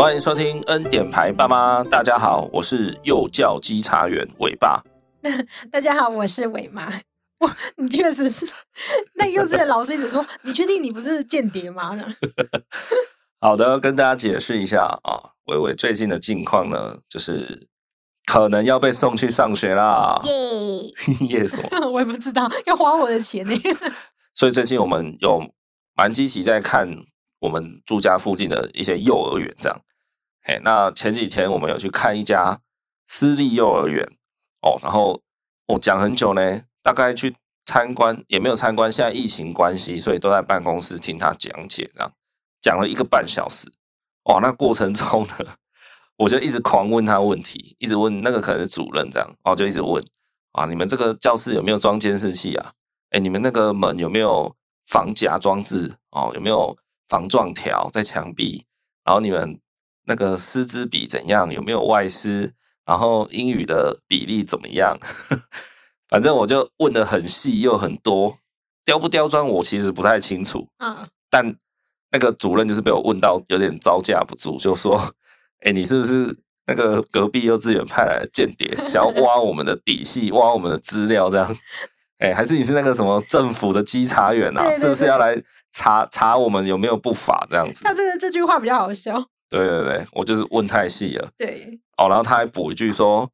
欢迎收听恩典牌爸妈，大家好，我是幼教稽查员伟爸。大家好，我是伟妈。我，你确实是。那幼稚园老师一直说，你确定你不是间谍吗？好的，跟大家解释一下啊，伟伟最近的近况呢，就是可能要被送去上学啦。耶耶，什么？我也不知道，要花我的钱呢。所以最近我们有蛮积极在看。我们住家附近的一些幼儿园，这样，嘿，那前几天我们有去看一家私立幼儿园哦，然后我讲很久呢，大概去参观也没有参观，现在疫情关系，所以都在办公室听他讲解，这样讲了一个半小时，哇，那过程中呢，我就一直狂问他问题，一直问那个可能是主任这样，哦，就一直问啊，你们这个教室有没有装监视器啊？哎，你们那个门有没有防夹装置？哦，有没有？防撞条在墙壁，然后你们那个师资比怎样？有没有外师？然后英语的比例怎么样？反正我就问的很细又很多，刁不刁钻我其实不太清楚。嗯，但那个主任就是被我问到有点招架不住，就说：“哎、欸，你是不是那个隔壁幼稚园派来的间谍，想要挖 我们的底细，挖我们的资料这样？哎、欸，还是你是那个什么政府的稽查员啊？是不是要来？”查查我们有没有不法这样子？他这个这句话比较好笑。对对对，我就是问太细了。对。哦，然后他还补一句说：“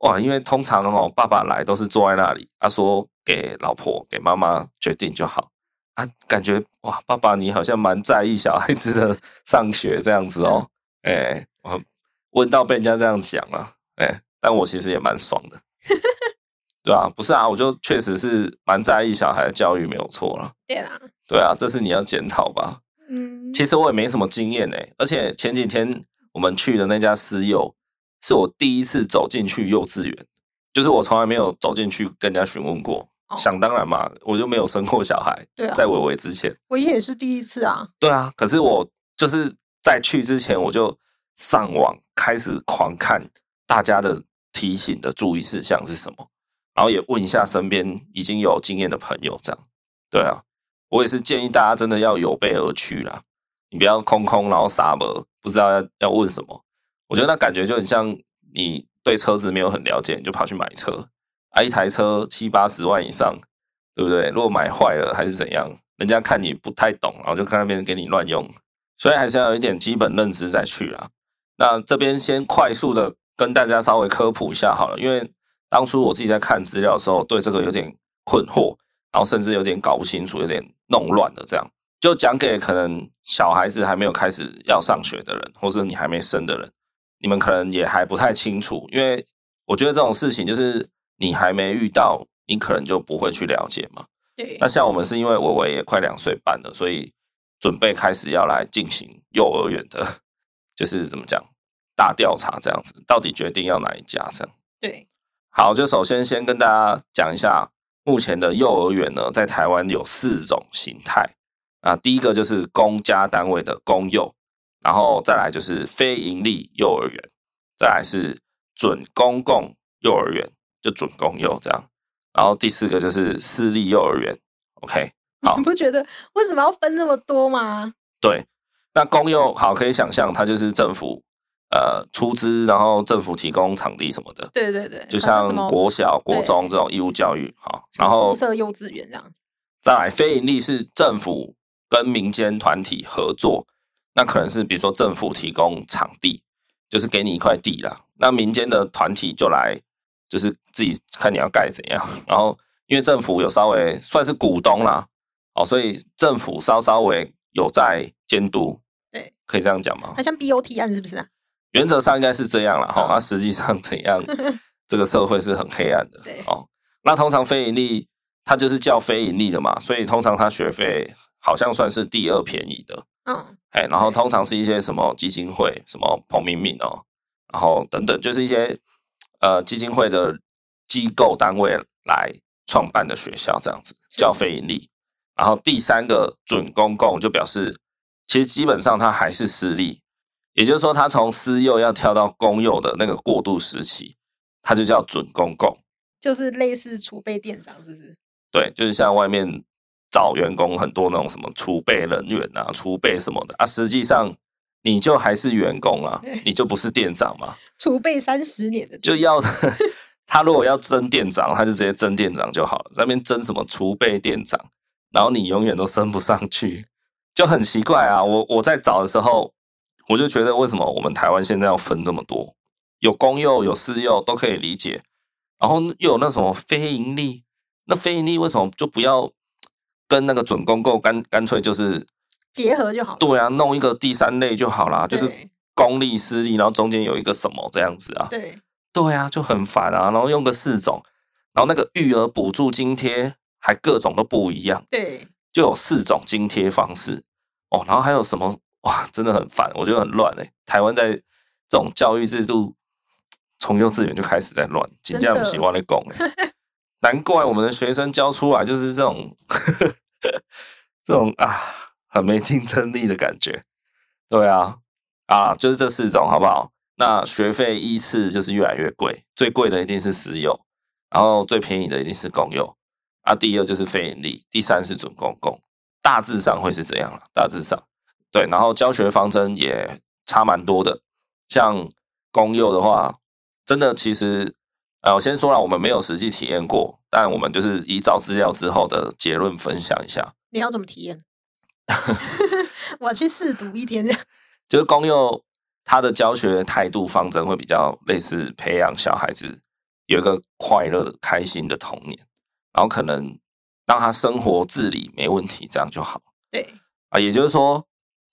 哇，因为通常哦，爸爸来都是坐在那里，他说给老婆给妈妈决定就好。啊，感觉哇，爸爸你好像蛮在意小孩子的上学这样子哦。哎、欸，我问到被人家这样讲了，哎、欸，但我其实也蛮爽的。对啊，不是啊，我就确实是蛮在意小孩的教育，没有错了。对啊。对啊，这是你要检讨吧？嗯，其实我也没什么经验诶，而且前几天我们去的那家私幼，是我第一次走进去幼稚园，就是我从来没有走进去跟人家询问过。哦、想当然嘛，我就没有生过小孩。对啊，在伟伟之前，我也是第一次啊。对啊，可是我就是在去之前，我就上网开始狂看大家的提醒的注意事项是什么，然后也问一下身边已经有经验的朋友，这样。对啊。我也是建议大家真的要有备而去啦，你不要空空然后傻么不知道要要问什么。我觉得那感觉就很像你对车子没有很了解，你就跑去买车啊，一台车七八十万以上，对不对？如果买坏了还是怎样，人家看你不太懂，然后就在那边给你乱用，所以还是要有一点基本认知再去啦。那这边先快速的跟大家稍微科普一下好了，因为当初我自己在看资料的时候，对这个有点困惑，然后甚至有点搞不清楚，有点。弄乱了，这样就讲给可能小孩子还没有开始要上学的人，或是你还没生的人，你们可能也还不太清楚，因为我觉得这种事情就是你还没遇到，你可能就不会去了解嘛。对。那像我们是因为伟伟也快两岁半了，所以准备开始要来进行幼儿园的，就是怎么讲大调查这样子，到底决定要哪一家这样。对。好，就首先先跟大家讲一下。目前的幼儿园呢，在台湾有四种形态啊。第一个就是公家单位的公幼，然后再来就是非营利幼儿园，再来是准公共幼儿园，就准公幼这样。然后第四个就是私立幼儿园。OK，好，你不觉得为什么要分那么多吗？对，那公幼好，可以想象它就是政府。呃，出资，然后政府提供场地什么的，对对对，就像国小、国中这种义务教育，好，然后设幼稚园这样。再来，非盈利是政府跟民间团体合作，那可能是比如说政府提供场地，就是给你一块地啦，那民间的团体就来，就是自己看你要盖怎样，然后因为政府有稍微算是股东啦，哦，所以政府稍稍微有在监督，对，可以这样讲吗？好像 BOT 案是不是啊？原则上应该是这样了哈，那实际上怎样？这个社会是很黑暗的。哦，那通常非盈利，它就是叫非盈利的嘛，所以通常它学费好像算是第二便宜的。嗯，哎，然后通常是一些什么基金会，什么彭明敏哦，然后等等，就是一些呃基金会的机构单位来创办的学校，这样子叫非盈利。然后第三个准公共就表示，其实基本上它还是私立。也就是说，他从私幼要跳到公幼的那个过渡时期，他就叫准公共，就是类似储备店长，是不是？对，就是像外面找员工很多那种什么储备人员啊、储备什么的啊。实际上，你就还是员工啊，你就不是店长嘛。储备三十年的就要 他如果要争店长，他就直接争店长就好了。在那边争什么储备店长，然后你永远都升不上去，就很奇怪啊。我我在找的时候，我就觉得为什么我们台湾现在要分这么多？有公幼有私幼都可以理解，然后又有那什么非营利，那非营利为什么就不要跟那个准公共干干脆就是？结合就好了。对啊，弄一个第三类就好啦，就是公立私立，然后中间有一个什么这样子啊？对，对啊，就很烦啊。然后用个四种，然后那个育儿补助津贴还各种都不一样。对，就有四种津贴方式哦。然后还有什么？哇，真的很烦，我觉得很乱哎。台湾在这种教育制度，从幼稚园就开始在乱，真的不喜欢的拱哎。难怪我们的学生教出来就是这种 这种啊。很没竞争力的感觉，对啊，啊，就是这四种，好不好？那学费依次就是越来越贵，最贵的一定是私有，然后最便宜的一定是公有，啊，第二就是非盈利，第三是准公共，大致上会是这样了，大致上，对，然后教学方针也差蛮多的，像公幼的话，真的其实，呃，我先说了，我们没有实际体验过，但我们就是以找资料之后的结论分享一下。你要怎么体验？我去试读一天，这样就是公幼，他的教学态度方针会比较类似培养小孩子有一个快乐、开心的童年，然后可能让他生活自理没问题，这样就好。对啊，也就是说，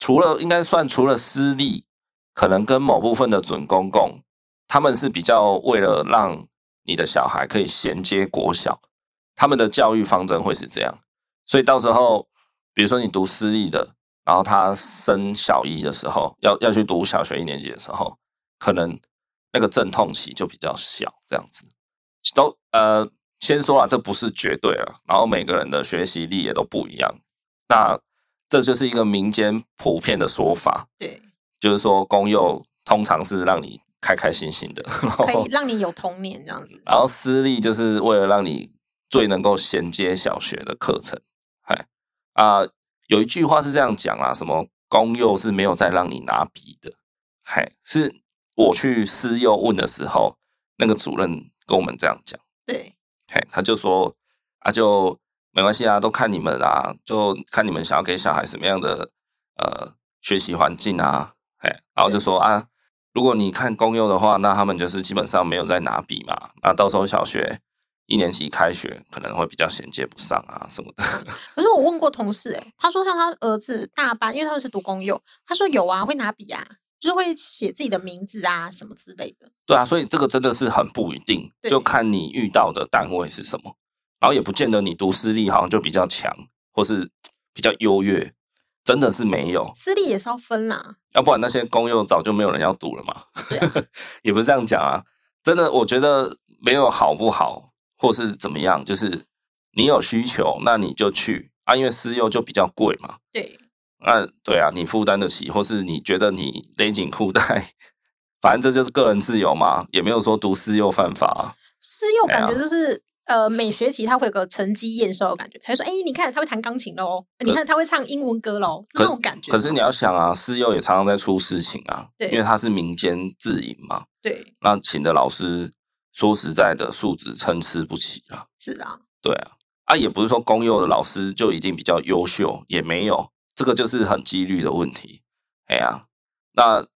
除了应该算除了私立，可能跟某部分的准公共，他们是比较为了让你的小孩可以衔接国小，他们的教育方针会是这样，所以到时候。比如说你读私立的，然后他升小一的时候，要要去读小学一年级的时候，可能那个阵痛期就比较小，这样子都呃，先说啊，这不是绝对啊，然后每个人的学习力也都不一样，那这就是一个民间普遍的说法，对，就是说公幼通常是让你开开心心的，可以让你有童年这样子，然后私立就是为了让你最能够衔接小学的课程，嗨。啊、呃，有一句话是这样讲啊，什么公幼是没有再让你拿笔的，嗨，是我去私幼问的时候，那个主任跟我们这样讲，对，嘿，他就说啊，就没关系啊，都看你们啊，就看你们想要给小孩什么样的呃学习环境啊，哎，然后就说啊，如果你看公幼的话，那他们就是基本上没有在拿笔嘛，那到时候小学。一年级开学可能会比较衔接不上啊什么的。可是我问过同事、欸，哎，他说像他儿子大班，因为他们是读公幼，他说有啊，会拿笔啊，就是会写自己的名字啊什么之类的。对啊，所以这个真的是很不一定，就看你遇到的单位是什么，然后也不见得你读私立好像就比较强，或是比较优越，真的是没有。私立也是要分啦，要不然那些公幼早就没有人要读了嘛。对啊，也不是这样讲啊，真的，我觉得没有好不好。或是怎么样，就是你有需求，那你就去啊，因为私幼就比较贵嘛。对，那对啊，你负担得起，或是你觉得你勒紧裤带，反正这就是个人自由嘛，也没有说读私幼犯法。私幼感觉就是、啊、呃，每学期他会有个成绩验收的感觉，他就说：“哎、欸，你看他会弹钢琴喽，你看他会唱英文歌喽。”这种感觉。可是你要想啊，私幼也常常在出事情啊，对，因为他是民间自营嘛。对，那请的老师。说实在的，素质参差不齐啊。是啊，对啊，啊，也不是说公幼的老师就一定比较优秀，也没有，这个就是很几率的问题。哎呀、啊，那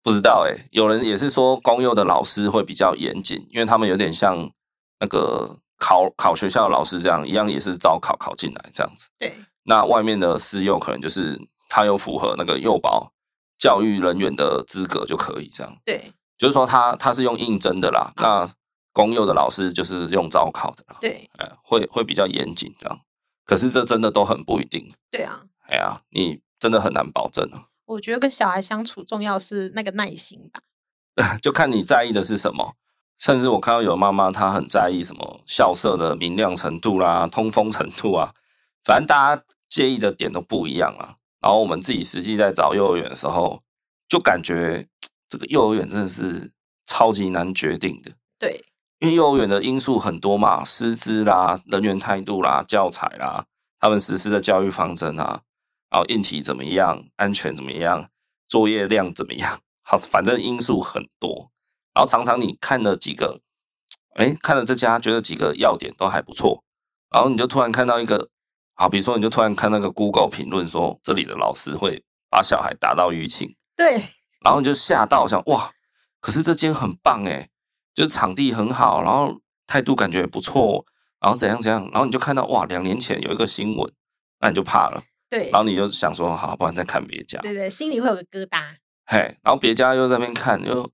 不知道哎、欸，有人也是说公幼的老师会比较严谨，因为他们有点像那个考考学校的老师这样，一样也是招考考进来这样子。对，那外面的私幼可能就是他有符合那个幼保教育人员的资格就可以这样。对。就是说他，他他是用应征的啦。啊、那公幼的老师就是用招考的啦。对，呃，会会比较严谨这样。可是这真的都很不一定。对啊，哎呀，你真的很难保证啊。我觉得跟小孩相处重要是那个耐心吧。就看你在意的是什么。甚至我看到有妈妈，她很在意什么校舍的明亮程度啦、通风程度啊。反正大家介意的点都不一样啊。然后我们自己实际在找幼儿园的时候，就感觉。这个幼儿园真的是超级难决定的，对，因为幼儿园的因素很多嘛，师资啦、人员态度啦、教材啦，他们实施的教育方针啊，然后硬体怎么样，安全怎么样，作业量怎么样？好，反正因素很多。然后常常你看了几个，哎，看了这家，觉得几个要点都还不错。然后你就突然看到一个，好，比如说你就突然看那个 Google 评论说，这里的老师会把小孩打到淤青。对。然后你就吓到，想哇，可是这间很棒哎，就是场地很好，然后态度感觉也不错，然后怎样怎样，然后你就看到哇，两年前有一个新闻，那你就怕了。对。然后你就想说，好，不然再看别家。对对，心里会有个疙瘩。嘿，然后别家又在那边看，又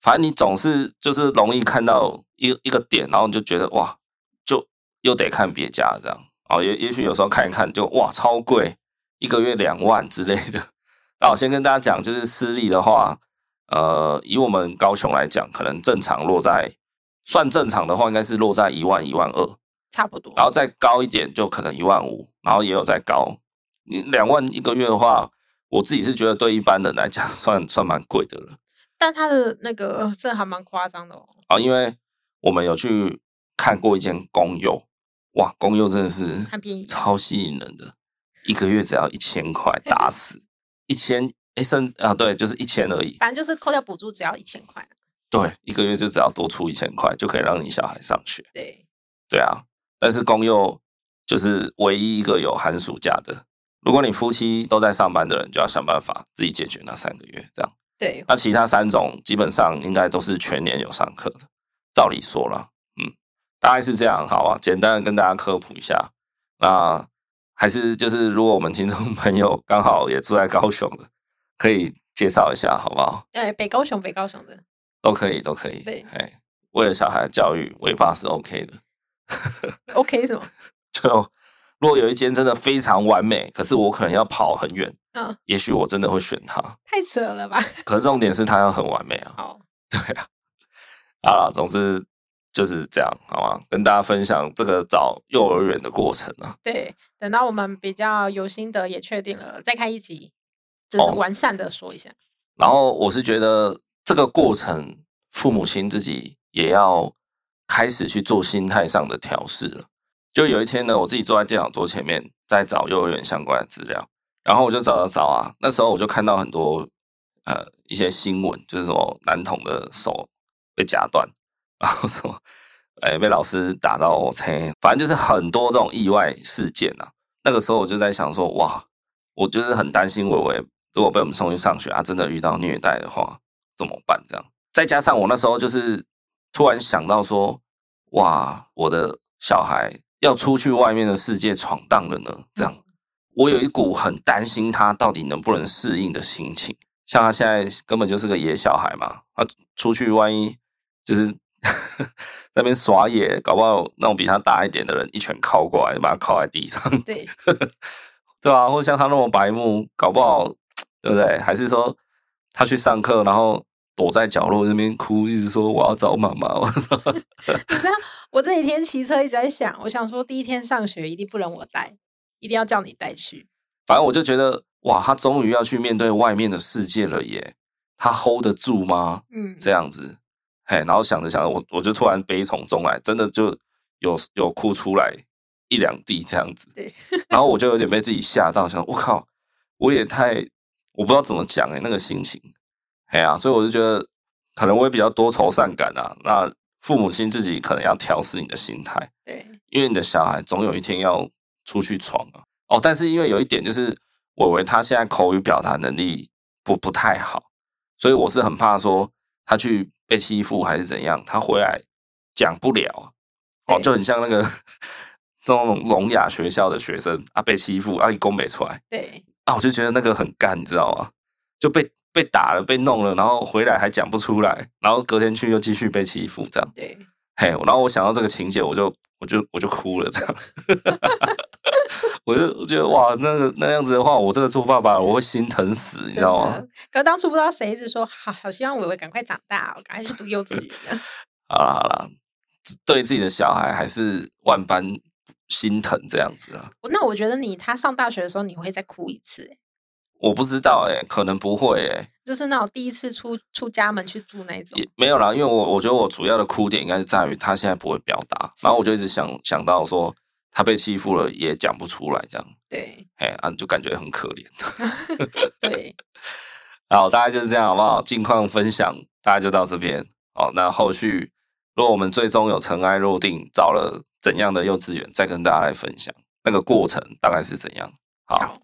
反正你总是就是容易看到一一个点，然后你就觉得哇，就又得看别家这样。哦，也也许有时候看一看就哇超贵，一个月两万之类的。那我先跟大家讲，就是私立的话，呃，以我们高雄来讲，可能正常落在算正常的话，应该是落在一万一万二，差不多。然后再高一点就可能一万五，然后也有再高。你两万一个月的话。我自己是觉得对一般人来讲 算算蛮贵的了，但他的那个这还蛮夸张的哦。啊，因为我们有去看过一间公幼，哇，公幼真的是超吸引人的，一个月只要一千块，打死一千，哎，剩啊，对，就是一千而已。反正就是扣掉补助，只要一千块。对，一个月就只要多出一千块，就可以让你小孩上学。对，对啊，但是公幼就是唯一一个有寒暑假的。如果你夫妻都在上班的人，就要想办法自己解决那三个月，这样。对。那其他三种基本上应该都是全年有上课的，照理说了，嗯，大概是这样，好啊。简单的跟大家科普一下。那还是就是，如果我们听众朋友刚好也住在高雄的，可以介绍一下，好不好？对，北高雄，北高雄的都可以，都可以。对，哎，为了小孩的教育，尾巴是 OK 的。OK 什么？就。如果有一间真的非常完美，可是我可能要跑很远，嗯，也许我真的会选他。太扯了吧？可是重点是他要很完美啊。好，对啊，啊，总之就是这样，好吗？跟大家分享这个找幼儿园的过程啊。对，等到我们比较有心得也确定了，再开一集，就是完善的说一下。哦。然后我是觉得这个过程，父母亲自己也要开始去做心态上的调试了。就有一天呢，我自己坐在电脑桌前面，在找幼儿园相关的资料，然后我就找找找啊，那时候我就看到很多呃一些新闻，就是说男童的手被夹断，然后说哎被老师打到 OK，反正就是很多这种意外事件啊。那个时候我就在想说，哇，我就是很担心伟伟如果被我们送去上学啊，真的遇到虐待的话怎么办？这样，再加上我那时候就是突然想到说，哇，我的小孩。要出去外面的世界闯荡了呢，这样我有一股很担心他到底能不能适应的心情。像他现在根本就是个野小孩嘛，他出去万一就是 在那边耍野，搞不好那种比他大一点的人一拳敲过来，就把他敲在地上。对，对啊，或者像他那么白目，搞不好对不对？还是说他去上课，然后。躲在角落那边哭，一直说我要找妈妈。我操！你知道我这几天骑车一直在想，我想说第一天上学一定不能我带，一定要叫你带去。反正我就觉得哇，他终于要去面对外面的世界了耶，他 hold 得住吗？嗯，这样子，嘿，然后想着想着，我我就突然悲从中来，真的就有有哭出来一两滴这样子。对，然后我就有点被自己吓到，想我靠，我也太我不知道怎么讲哎，那个心情。哎呀，所以我就觉得，可能我也比较多愁善感啊。那父母亲自己可能要调试你的心态，对，因为你的小孩总有一天要出去闯啊。哦，但是因为有一点就是，伟伟他现在口语表达能力不不太好，所以我是很怕说他去被欺负还是怎样，他回来讲不了。哦，就很像那个 那种聋哑学校的学生啊，被欺负啊，一攻没出来。对，啊，我就觉得那个很干，你知道吗？就被。被打了，被弄了，然后回来还讲不出来，然后隔天去又继续被欺负，这样。对，嘿，然后我想到这个情节，我就我就我就哭了，这样。我就我觉得哇，那个那样子的话，我这个做爸爸我会心疼死，你知道吗？可当初不知道谁一直说，好好希望伟伟赶快长大，我赶快去读幼稚园。好了好了，对自己的小孩还是万般心疼这样子啊。那我觉得你他上大学的时候，你会再哭一次，我不知道哎、欸，可能不会哎、欸，就是那种第一次出出家门去住那种，也没有啦，因为我我觉得我主要的哭点应该是在于他现在不会表达，然后我就一直想想到说他被欺负了也讲不出来这样，对，哎啊就感觉很可怜，对，好，大概就是这样，好不好？近况分享大家就到这边。好，那后续如果我们最终有尘埃落定，找了怎样的幼稚园，再跟大家来分享那个过程大概是怎样。好，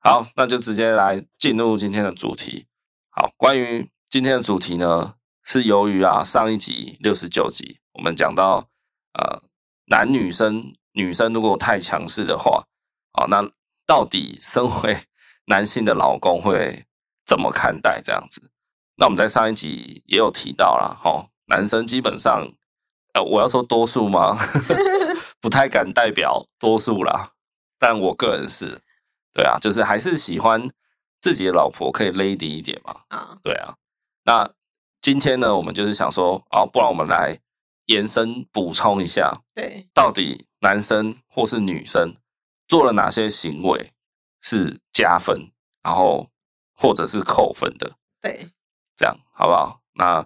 好，那就直接来进入今天的主题。好，关于今天的主题呢，是由于啊上一集六十九集我们讲到呃男女生女生如果太强势的话，啊，那到底身为男性的老公会怎么看待这样子？那我们在上一集也有提到啦，齁，男生基本上，呃，我要说多数吗？不太敢代表多数啦，但我个人是，对啊，就是还是喜欢自己的老婆可以 lady 一点嘛，啊，对啊。那今天呢，我们就是想说，啊，不然我们来延伸补充一下，对，到底男生或是女生做了哪些行为是加分，然后或者是扣分的，对。这样好不好？那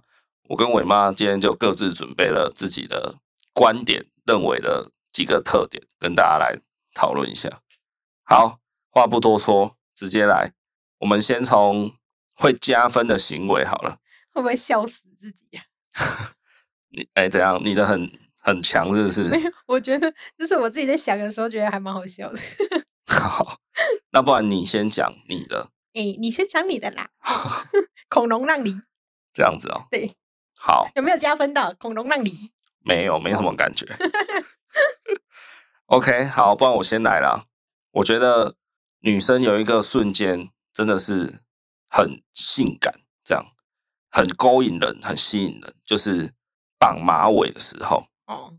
我跟伟妈今天就各自准备了自己的观点，认为的几个特点，跟大家来讨论一下。好，话不多说，直接来。我们先从会加分的行为好了。会不会笑死自己呀、啊？你哎，怎样？你的很很强，是不是？没有，我觉得就是我自己在想的时候，觉得还蛮好笑的。好，那不然你先讲你的。哎，你先讲你的啦。恐龙让梨，这样子哦。对，好，有没有加分的？孔融让梨，没有，没什么感觉。OK，好，不然我先来啦。我觉得女生有一个瞬间真的是很性感，这样很勾引人，很吸引人，就是绑马尾的时候。哦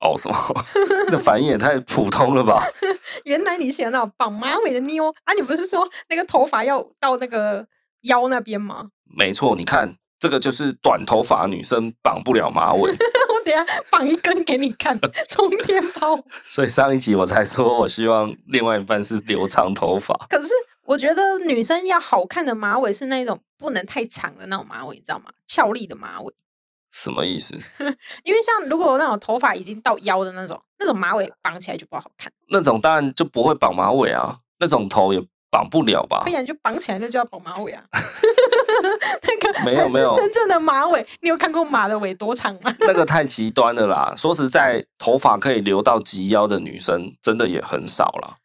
哦，什么？那反应也太普通了吧？原来你喜欢那种绑马尾的妞啊？你不是说那个头发要到那个？腰那边吗？没错，你看这个就是短头发女生绑不了马尾。我等下绑一根给你看，冲天炮。所以上一集我才说我希望另外一半是留长头发。可是我觉得女生要好看的马尾是那种不能太长的那种马尾，你知道吗？俏丽的马尾。什么意思？因为像如果那种头发已经到腰的那种，那种马尾绑起来就不好看。那种当然就不会绑马尾啊，那种头也。绑不了吧？可以啊，就绑起来，就叫绑马尾啊。那个没有没有真正的马尾，你有看过马的尾多长吗？那个太极端了啦。说实在，头发可以留到及腰的女生，真的也很少了。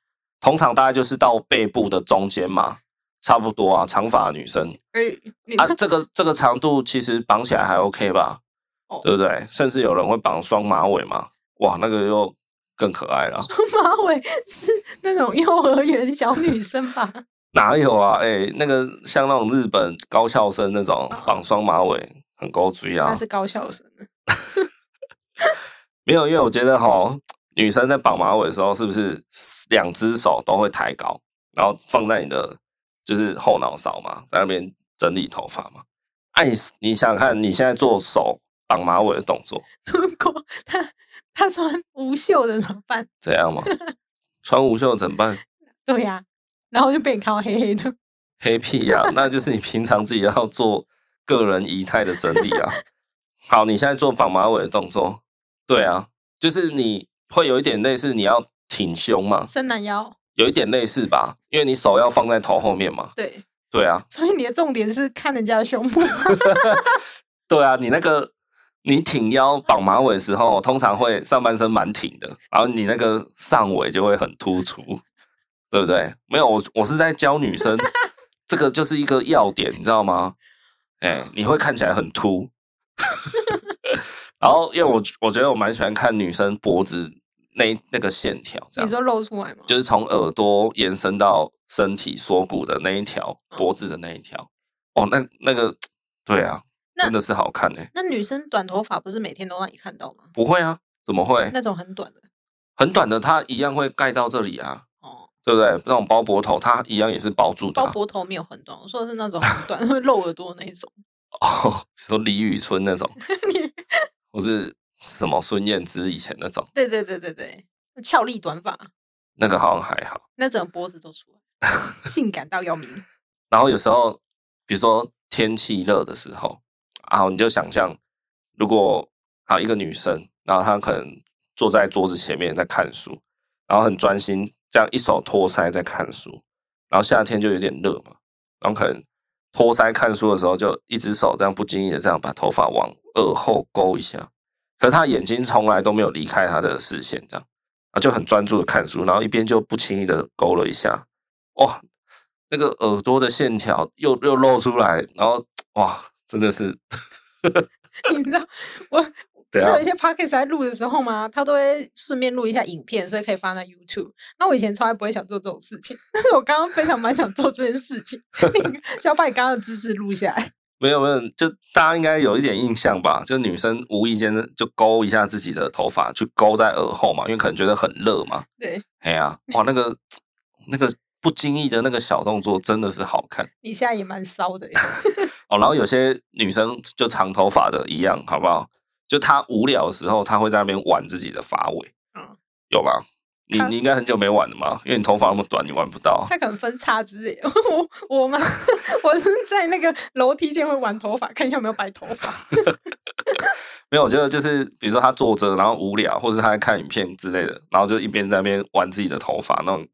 通常大概就是到背部的中间嘛，差不多啊。长发女生，欸、啊，这个这个长度其实绑起来还 OK 吧？哦、对不对？甚至有人会绑双马尾嘛。哇，那个又。更可爱了。双马尾是那种幼儿园小女生吧？哪有啊？哎、欸，那个像那种日本高校生那种绑双马尾，很高追啊。那是高校生。没有，因为我觉得哈，女生在绑马尾的时候，是不是两只手都会抬高，然后放在你的就是后脑勺嘛，在那边整理头发嘛？哎、啊，你想想看，你现在做手绑马尾的动作，如 果他。他穿无袖的怎么办？怎样嘛？穿无袖怎么办？对呀、啊，然后就被你看到黑黑的。黑屁呀、啊！那就是你平常自己要做个人仪态的整理啊。好，你现在做绑马尾的动作，对啊，就是你会有一点类似你要挺胸嘛，伸懒腰，有一点类似吧？因为你手要放在头后面嘛。对，对啊。所以你的重点是看人家的胸部。对啊，你那个。你挺腰绑马尾的时候，通常会上半身蛮挺的，然后你那个上尾就会很突出，对不对？没有，我我是在教女生，这个就是一个要点，你知道吗？哎，你会看起来很凸，然后因为我我觉得我蛮喜欢看女生脖子那那个线条，这样。你说露出来吗？就是从耳朵延伸到身体锁骨的那一条脖子的那一条。哦，那那个对啊。真的是好看哎、欸！那女生短头发不是每天都让你看到吗？不会啊，怎么会？那种很短的，很短的，它一样会盖到这里啊。哦，对不对？那种包脖头，它一样也是包住的、啊。包脖头没有很短，我说的是那种很短 会露耳朵那种。哦，说李宇春那种，我是什么孙燕姿以前那种。对对对对对，俏丽短发，那个好像还好。那整个脖子都出来，性感到要命。然后有时候，比如说天气热的时候。然后你就想象，如果啊一个女生，然后她可能坐在桌子前面在看书，然后很专心，这样一手托腮在看书。然后夏天就有点热嘛，然后可能托腮看书的时候，就一只手这样不经意的这样把头发往耳后勾一下，可是他眼睛从来都没有离开他的视线，这样啊就很专注的看书，然后一边就不轻易的勾了一下，哇，那个耳朵的线条又又露出来，然后哇，真的是，你知道我。不是有一些 podcast 在录的时候嘛？他都会顺便录一下影片，所以可以放在 YouTube。那我以前从来不会想做这种事情，但是我刚刚非常蛮想做这件事情，就要把你刚刚的姿势录下来。没有没有，就大家应该有一点印象吧？就女生无意间就勾一下自己的头发，去勾在耳后嘛，因为可能觉得很热嘛。对，哎呀，哇，那个那个不经意的那个小动作真的是好看。你现在也蛮骚的。哦，然后有些女生就长头发的一样，好不好？就她无聊的时候，她会在那边玩自己的发尾，嗯，有吧？你你应该很久没玩了嘛，因为你头发那么短，你玩不到。他可能分叉之类，我 我吗？我是在那个楼梯间会玩头发，看一下有没有白头发。没有，我觉得就是比如说他坐着，然后无聊，或是他在看影片之类的，然后就一边在那边玩自己的头发，那种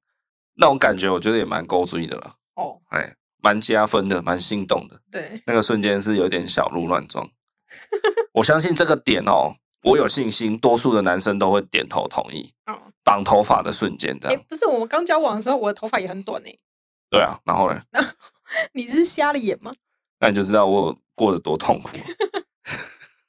那种感觉，我觉得也蛮勾追的了。哦，哎，蛮加分的，蛮心动的。对，那个瞬间是有点小鹿乱撞。我相信这个点哦，我有信心，多数的男生都会点头同意。哦，绑头发的瞬间，这样。哎，不是，我们刚交往的时候，我的头发也很短哎。对啊，然后呢？你是瞎了眼吗？那你就知道我过得多痛苦。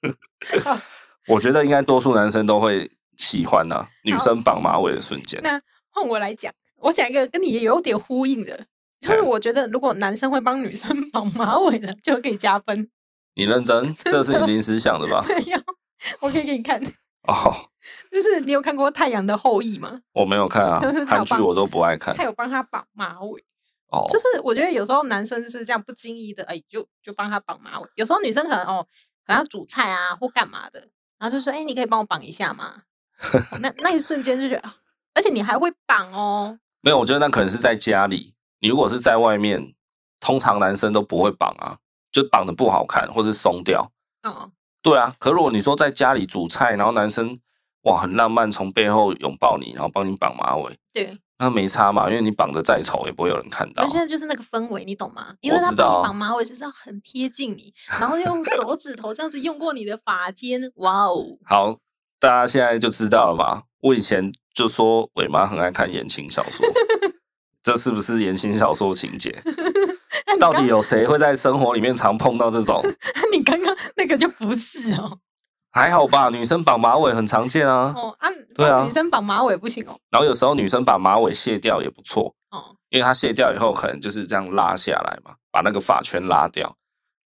我觉得应该多数男生都会喜欢呐，女生绑马尾的瞬间。那换我来讲，我讲一个跟你也有点呼应的，就是我觉得如果男生会帮女生 绑马尾的，就可以加分。你认真？这是你临时想的吧？没有，我可以给你看。哦，就是你有看过《太阳的后裔》吗？我没有看啊，韩剧我都不爱看。他有帮他绑马尾。哦，就是我觉得有时候男生就是这样不经意的，哎，就就帮他绑马尾。有时候女生可能哦，可能要煮菜啊或干嘛的，然后就说：“哎，你可以帮我绑一下吗？” 那那一瞬间就觉得，而且你还会绑哦。没有，我觉得那可能是在家里。你如果是在外面，通常男生都不会绑啊。就绑的不好看，或是松掉。哦，对啊。可如果你说在家里煮菜，然后男生哇很浪漫，从背后拥抱你，然后帮你绑马尾，对，那没差嘛，因为你绑的再丑也不会有人看到。现在就是那个氛围，你懂吗？因为他帮你绑马尾就是要很贴近你，然后用手指头这样子用过你的发尖，哇哦。好，大家现在就知道了吧？我以前就说伟妈很爱看言情小说，这是不是言情小说情节？到底有谁会在生活里面常碰到这种？你刚刚那个就不是哦，还好吧？女生绑马尾很常见啊。哦啊，对啊，女生绑马尾不行哦。然后有时候女生把马尾卸掉也不错哦，因为她卸掉以后可能就是这样拉下来嘛，把那个发圈拉掉，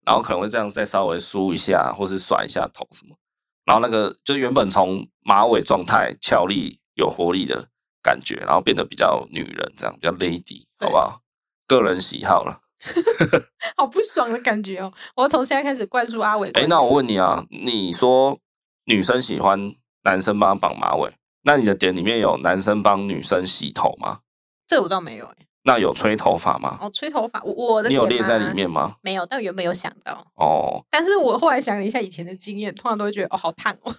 然后可能会这样再稍微梳一下，或是甩一下头什么，然后那个就原本从马尾状态俏丽有活力的感觉，然后变得比较女人这样，比较 lady，好不好？个人喜好了。好不爽的感觉哦！我从现在开始灌输阿伟。哎，那我问你啊，你说女生喜欢男生帮她绑马尾，那你的点里面有男生帮女生洗头吗？这我倒没有哎。那有吹头发吗？哦，吹头发，我的你有列在里面吗？没有，但我原本有想到哦。但是我后来想了一下以前的经验，通常都会觉得哦，好烫哦。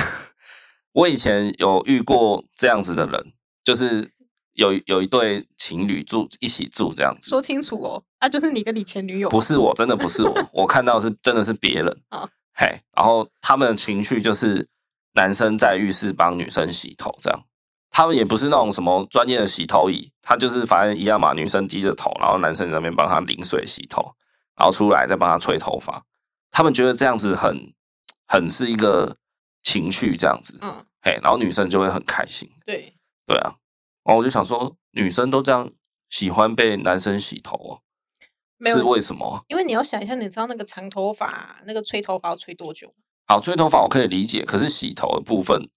我以前有遇过这样子的人，就是。有有一对情侣住一起住这样子，说清楚哦，那、啊、就是你跟你前女友，不是我，真的不是我，我看到是真的是别人啊，嘿，然后他们的情绪就是男生在浴室帮女生洗头这样，他们也不是那种什么专业的洗头椅，他就是反正一样嘛，女生低着头，然后男生在那边帮她淋水洗头，然后出来再帮她吹头发，他们觉得这样子很很是一个情绪这样子，嗯，嘿，然后女生就会很开心，对，对啊。然后我就想说，女生都这样喜欢被男生洗头哦，没有，是为什么？因为你要想一下，你知道那个长头发，那个吹头发要吹多久？好，吹头发我可以理解，可是洗头的部分，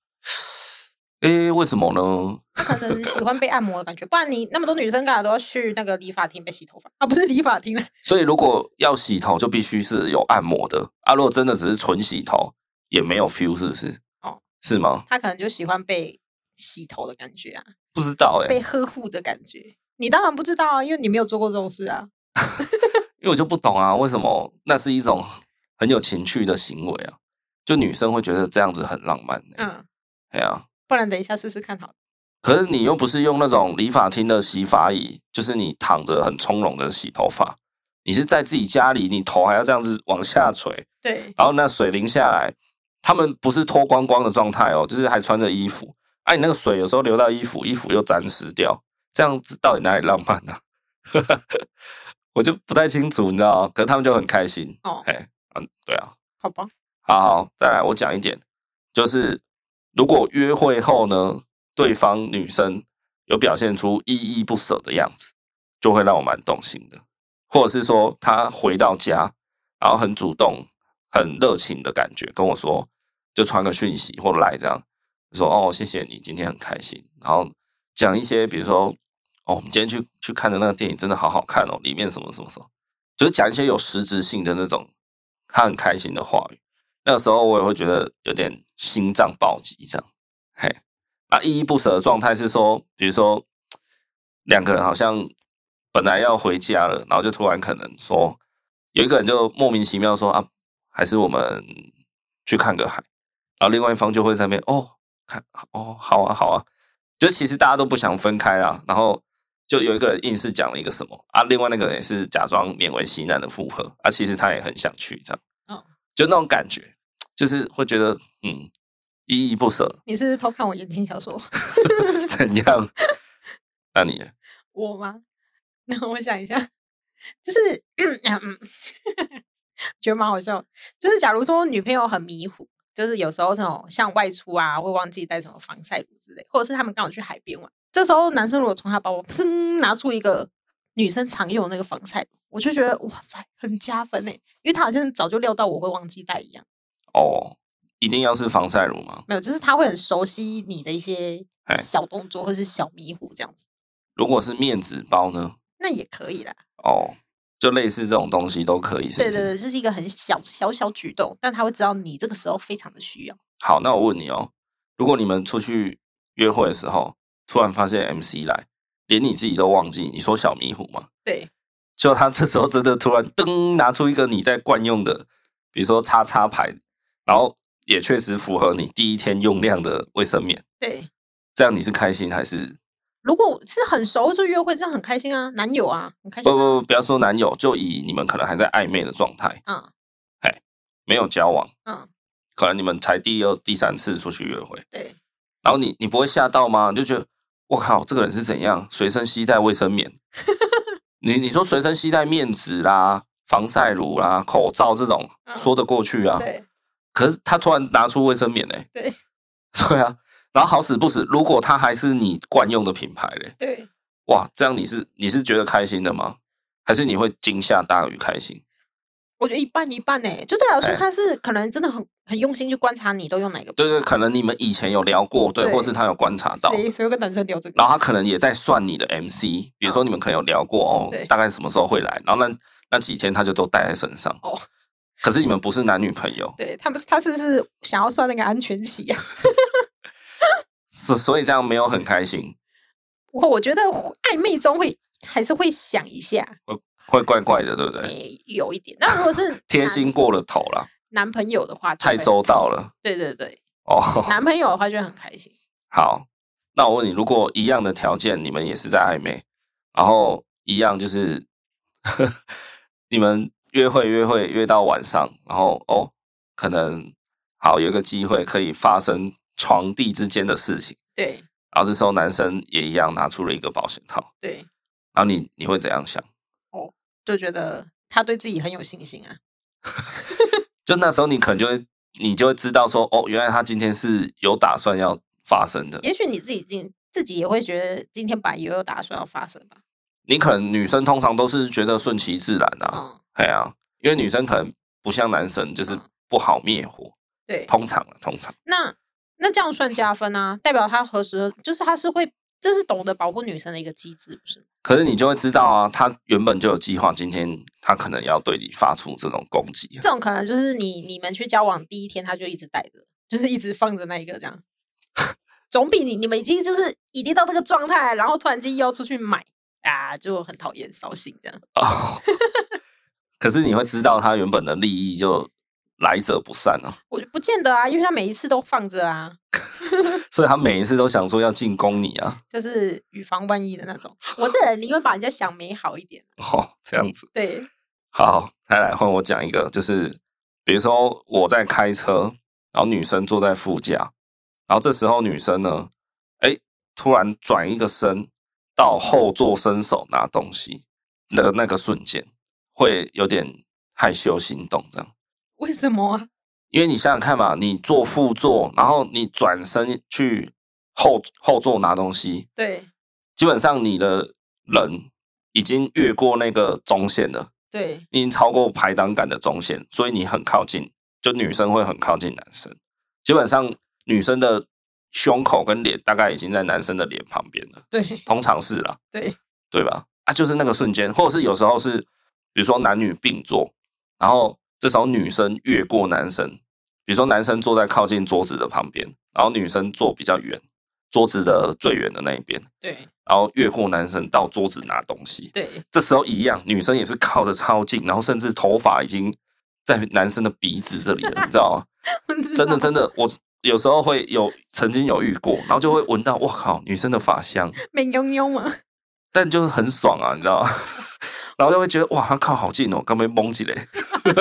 诶，为什么呢？他可能喜欢被按摩的感觉，不然你那么多女生干嘛都要去那个理发厅被洗头发啊？不是理发厅。所以如果要洗头，就必须是有按摩的啊。如果真的只是纯洗头，也没有 feel，是不是？哦，是吗？他可能就喜欢被洗头的感觉啊。不知道哎、欸，被呵护的感觉，你当然不知道啊，因为你没有做过这种事啊。因为我就不懂啊，为什么那是一种很有情趣的行为啊？就女生会觉得这样子很浪漫、欸。嗯，对啊。不然等一下试试看好了。可是你又不是用那种理发厅的洗发椅，就是你躺着很从容的洗头发，你是在自己家里，你头还要这样子往下垂，对，然后那水淋下来，他们不是脱光光的状态哦，就是还穿着衣服。哎、啊，你那个水有时候流到衣服，衣服又沾湿掉，这样子到底哪里浪漫呢、啊？我就不太清楚，你知道？可是他们就很开心哦。哎，嗯，对啊，好吧，好好，再来我讲一点，就是如果约会后呢，对方女生有表现出依依不舍的样子，就会让我蛮动心的。或者是说，她回到家，然后很主动、很热情的感觉跟我说，就传个讯息或来这样。说哦，谢谢你，今天很开心。然后讲一些，比如说哦，我们今天去去看的那个电影真的好好看哦，里面什么什么什么，就是讲一些有实质性的那种他很开心的话语。那个时候我也会觉得有点心脏暴击这样。嘿，啊，依依不舍的状态是说，比如说两个人好像本来要回家了，然后就突然可能说有一个人就莫名其妙说啊，还是我们去看个海，然后另外一方就会在那边哦。看哦，好啊，好啊，就其实大家都不想分开啦，然后就有一个人硬是讲了一个什么啊，另外那个人也是假装勉为其难的附和啊，其实他也很想去，这样，哦，就那种感觉，就是会觉得嗯，依依不舍。你是，是偷看我言情小说？怎样？那你？我吗？那我想一下，就是嗯 嗯，觉得蛮好笑，就是假如说女朋友很迷糊。就是有时候这种像外出啊，会忘记带什么防晒乳之类，或者是他们刚好去海边玩，这时候男生如果从他包包砰拿出一个女生常用的那个防晒乳，我就觉得哇塞，很加分呢，因为他好像早就料到我会忘记带一样。哦，一定要是防晒乳吗？没有，就是他会很熟悉你的一些小动作或者是小迷糊这样子。如果是面纸包呢？那也可以啦。哦。就类似这种东西都可以是是？对对对，这是一个很小小小举动，但他会知道你这个时候非常的需要。好，那我问你哦，如果你们出去约会的时候，突然发现 MC 来，连你自己都忘记，你说小迷糊吗？对，就他这时候真的突然噔拿出一个你在惯用的，比如说叉叉牌，然后也确实符合你第一天用量的卫生棉。对，这样你是开心还是？如果是很熟就约会，这样很开心啊，男友啊，很开心啊。不不不，不要说男友，就以你们可能还在暧昧的状态，嗯，哎，没有交往，嗯，可能你们才第二、第三次出去约会，对。然后你你不会吓到吗？你就觉得我靠，这个人是怎样？随身携带卫生棉，你你说随身携带面纸啦、防晒乳啦、口罩这种，嗯，说得过去啊。对。可是他突然拿出卫生棉呢？对。对啊。然后好死不死，如果他还是你惯用的品牌嘞，对，哇，这样你是你是觉得开心的吗？还是你会惊吓大于开心？我觉得一半一半呢，就代表说他是可能真的很很用心去观察你都用哪个。对对，可能你们以前有聊过，对，对或是他有观察到，所以有个男生聊这个，然后他可能也在算你的 MC，比如说你们可能有聊过哦，哦大概什么时候会来，然后那那几天他就都带在身上哦。可是你们不是男女朋友，对他不是他是是想要算那个安全期啊。所所以这样没有很开心，我我觉得暧昧中会还是会想一下，会会怪怪的，对不对？欸、有一点。那如果是 贴心过了头了，男朋友的话太周到了，对对对，哦，男朋友的话就很开心。好，那我问你，如果一样的条件，你们也是在暧昧，然后一样就是 你们约会约会约到晚上，然后哦，可能好有一个机会可以发生。床地之间的事情，对，然后这时候男生也一样拿出了一个保险套，对，然后你你会怎样想？哦，就觉得他对自己很有信心啊。就那时候你可能就会，你就会知道说，哦，原来他今天是有打算要发生的。也许你自己今自己也会觉得今天本来也有打算要发生吧。你可能女生通常都是觉得顺其自然的，啊，哎呀，嗯，因为女生可能不像男生，就是不好灭火，嗯，对，通常通常那。那这样算加分啊？代表他何时就是他是会，这是懂得保护女生的一个机制，不是？可是你就会知道啊，他原本就有计划，今天他可能要对你发出这种攻击。这种可能就是你你们去交往第一天，他就一直带着，就是一直放着那一个这样，总比你你们已经就是已经到这个状态，然后突然间又要出去买啊，就很讨厌扫兴这样。哦，可是你会知道他原本的利益就。来者不善啊！我就不见得啊，因为他每一次都放着啊，所以他每一次都想说要进攻你啊，就是以防万一的那种。我这 人宁愿把人家想美好一点。哦，这样子。对，好，再来换我讲一个，就是比如说我在开车，然后女生坐在副驾，然后这时候女生呢，哎，突然转一个身到后座伸手拿东西的那个瞬间，会有点害羞心动，这样。为什么啊？因为你想想看嘛，你坐副座，然后你转身去后后座拿东西，对，基本上你的人已经越过那个中线了。对，已经超过排挡杆的中线，所以你很靠近，就女生会很靠近男生。基本上女生的胸口跟脸大概已经在男生的脸旁边了。对，通常是啦。对，对吧？啊，就是那个瞬间，或者是有时候是，比如说男女并坐，然后这时候女生越过男生，比如说男生坐在靠近桌子的旁边，然后女生坐比较远。桌子的最远的那一边，对，然后越过男生到桌子拿东西，对，这时候一样，女生也是靠着超近，然后甚至头发已经在男生的鼻子这里了，你知道吗？道真的真的，我有时候会有曾经有遇过，然后就会闻到，哇靠，女生的发香，美妞妞吗？但就是很爽啊，你知道吗？然后就会觉得哇，他靠好近哦，刚被蒙起来。那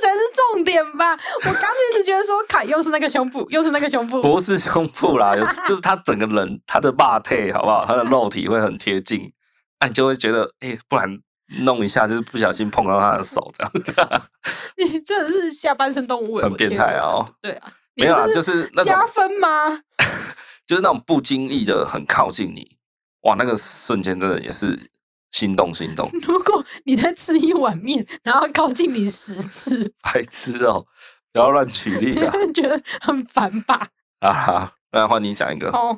才是重点吧！我刚就一直觉得说，凯又是那个胸部，又是那个胸部，不是胸部啦，就是他整个人，他的霸体好不好？他的肉体会很贴近，那你就会觉得，哎、欸，不然弄一下，就是不小心碰到他的手这样子。你真的是下半身动物，很变态哦。对啊，没有啊，就是那加分吗？就是那种不经意的很靠近你，哇，那个瞬间真的也是。心动心动！如果你在吃一碗面，然后靠近你十次，白痴哦！不要乱举例啊！觉得很烦吧？啊哈，那换你讲一个哦。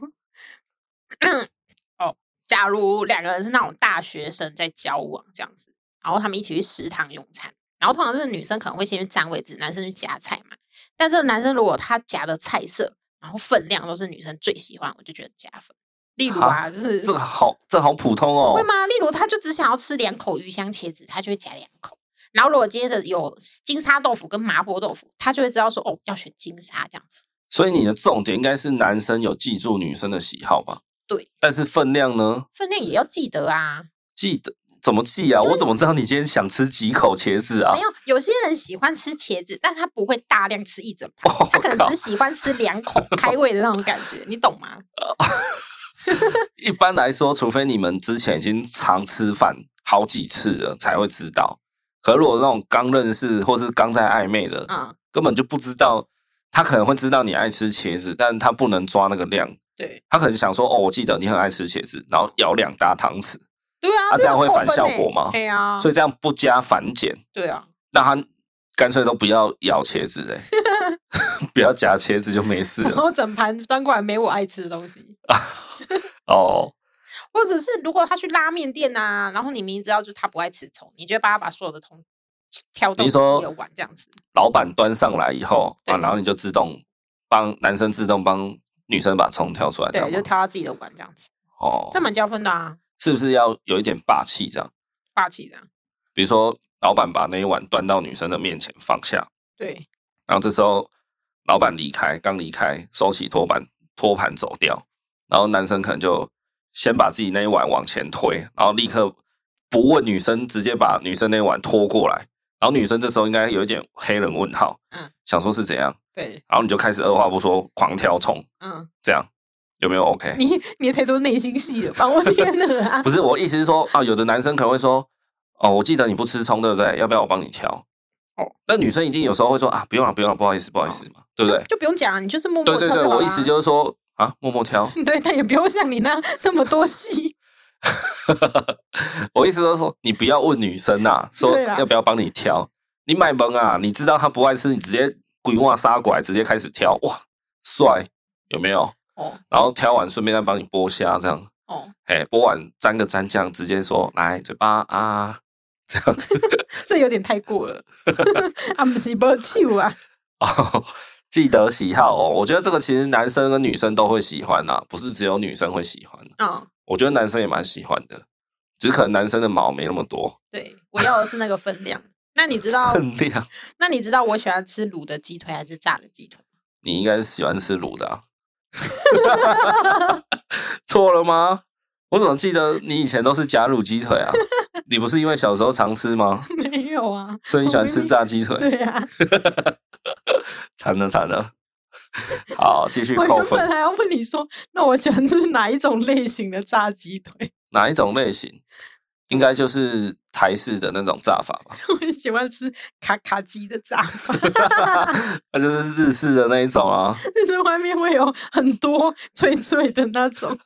哦，假如两个人是那种大学生在交往这样子，然后他们一起去食堂用餐，然后通常就是女生可能会先去占位置，男生去夹菜嘛。但这个男生如果他夹的菜色，然后分量都是女生最喜欢，我就觉得加分。例如啊，就是这个好，这好普通哦。会吗？例如，他就只想要吃两口鱼香茄子，他就会夹两口。然后，如果今天的有金沙豆腐跟麻婆豆腐，他就会知道说，哦，要选金沙这样子。所以你的重点应该是男生有记住女生的喜好吧？对。但是分量呢？分量也要记得啊。记得怎么记啊？我怎么知道你今天想吃几口茄子啊？没有，有些人喜欢吃茄子，但他不会大量吃一整盘，他可能只喜欢吃两口 开胃的那种感觉，你懂吗？一般来说，除非你们之前已经常吃饭好几次了，才会知道。可如果那种刚认识或是刚在暧昧的，嗯，根本就不知道。他可能会知道你爱吃茄子，但他不能抓那个量。对，他可能想说：“哦，我记得你很爱吃茄子，然后舀两大汤匙。”对啊，他这样会反效果吗？对啊，所以这样不加反减。对啊，那他干脆都不要咬茄子嘞。不要夹茄子就没事了。然后整盘端过来没我爱吃的东西。哦，或者是如果他去拉面店啊，然后你明知道就他不爱吃葱，你就帮他把所有的葱挑到自己的碗这样子。老板端上来以后啊，然后你就自动帮男生自动帮女生把葱挑出来，对，就挑他自己的碗这样子。哦，这蛮加分的啊。是不是要有一点霸气这样？霸气这样。比如说，老板把那一碗端到女生的面前放下，对，然后这时候。老板离开，刚离开，收起托盘，托盘走掉，然后男生可能就先把自己那一碗往前推，然后立刻不问女生，直接把女生那一碗拖过来，然后女生这时候应该有一点黑人问号，嗯，想说是怎样？对，然后你就开始二话不说狂挑葱，嗯，这样有没有 OK？你你也太多内心戏了吧，我天哪、啊！不是我意思是说啊，有的男生可能会说，哦，我记得你不吃葱，对不对？要不要我帮你挑？哦，那女生一定有时候会说啊，不用了，不用了，不好意思，不好意思嘛，哦、对不对？就，不用讲，你就是默默挑。对对对，我意思就是说啊，默默挑。对，但也不用像你那那么多戏。我意思就是说，你不要问女生啊，说要不要帮你挑。你买萌啊，你知道她不爱吃，你直接鬼话杀过来，直接开始挑，哇，帅，有没有？哦。然后挑完，顺便再帮你剥虾，这样。哦。哎，剥完沾个蘸酱，直接说来嘴巴啊。这样，这有点太过了。啊，不是不臭啊。哦，记得喜好哦。我觉得这个其实男生跟女生都会喜欢啊，不是只有女生会喜欢。嗯，我觉得男生也蛮喜欢的，只是可能男生的毛没那么多。对，我要的是那个分量。那你知道分量？那你知道我喜欢吃卤的鸡腿还是炸的鸡腿？你应该是喜欢吃卤的啊。错了吗？我怎么记得你以前都是夹卤鸡腿啊？你不是因为小时候常吃吗？没有啊，所以你喜欢吃炸鸡腿？对啊，惨了惨了。好，继续 扣分。我原本还要问你说，那我喜欢吃哪一种类型的炸鸡腿？哪一种类型？应该就是台式的那种炸法吧。我很喜欢吃卡卡鸡的炸法，那就是日式的那一种啊。就是外面会有很多脆脆的那种，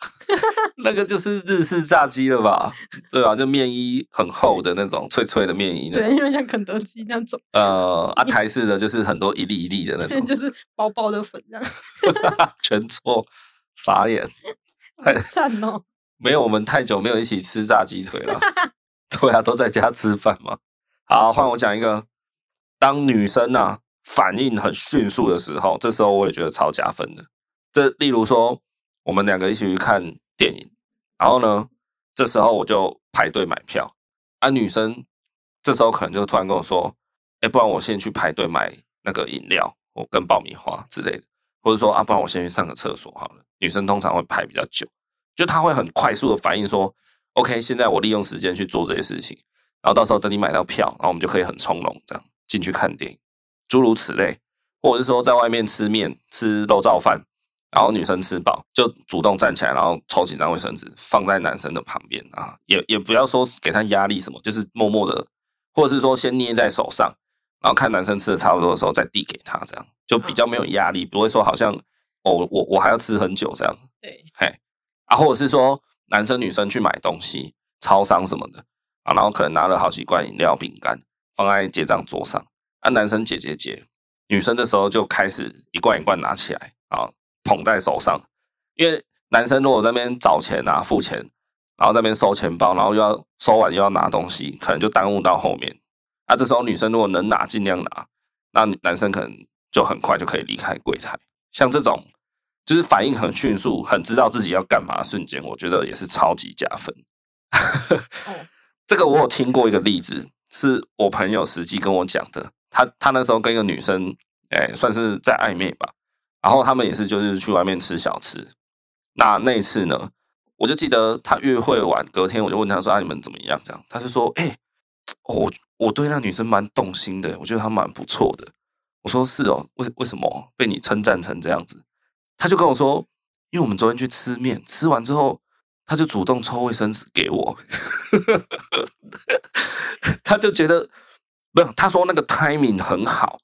那个就是日式炸鸡了吧？对啊，就面衣很厚的那种脆脆的面衣。对，因为像肯德基那种。呃，啊，台式的就是很多一粒一粒的那种，就是薄薄的粉这样。全错，傻眼，太赞哦。没有，我们太久没有一起吃炸鸡腿了。对啊，都在家吃饭嘛。好，换我讲一个。当女生啊反应很迅速的时候，这时候我也觉得超加分的。这例如说，我们两个一起去看电影，然后呢，这时候我就排队买票。啊，女生这时候可能就突然跟我说：“哎，不然我先去排队买那个饮料，我跟爆米花之类的。”或者说：“啊，不然我先去上个厕所好了。”女生通常会排比较久。就他会很快速的反应说，OK，现在我利用时间去做这些事情，然后到时候等你买到票，然后我们就可以很从容这样进去看电影，诸如此类，或者是说在外面吃面吃肉燥饭，然后女生吃饱就主动站起来，然后抽几张卫生纸放在男生的旁边啊，也也不要说给他压力什么，就是默默的，或者是说先捏在手上，然后看男生吃的差不多的时候再递给他，这样就比较没有压力，不会说好像哦我我还要吃很久这样，对，嘿。啊，或者是说男生女生去买东西，超商什么的啊，然后可能拿了好几罐饮料、饼干放在结账桌上，啊，男生结结结，女生这时候就开始一罐一罐拿起来啊，捧在手上，因为男生如果在那边找钱啊、付钱，然后那边收钱包，然后又要收完又要拿东西，可能就耽误到后面。啊，这时候女生如果能拿，尽量拿，那男生可能就很快就可以离开柜台。像这种。就是反应很迅速，很知道自己要干嘛的瞬间，我觉得也是超级加分。这个我有听过一个例子，是我朋友实际跟我讲的。他他那时候跟一个女生，哎，算是在暧昧吧。然后他们也是就是去外面吃小吃。那那一次呢，我就记得他约会完隔天，我就问他说：“啊，你们怎么样？”这样，他就说：“哎，我我对那女生蛮动心的，我觉得她蛮不错的。”我说：“是哦，为为什么被你称赞成这样子？”他就跟我说，因为我们昨天去吃面，吃完之后，他就主动抽卫生纸给我。他就觉得，没有，他说那个 timing 很好，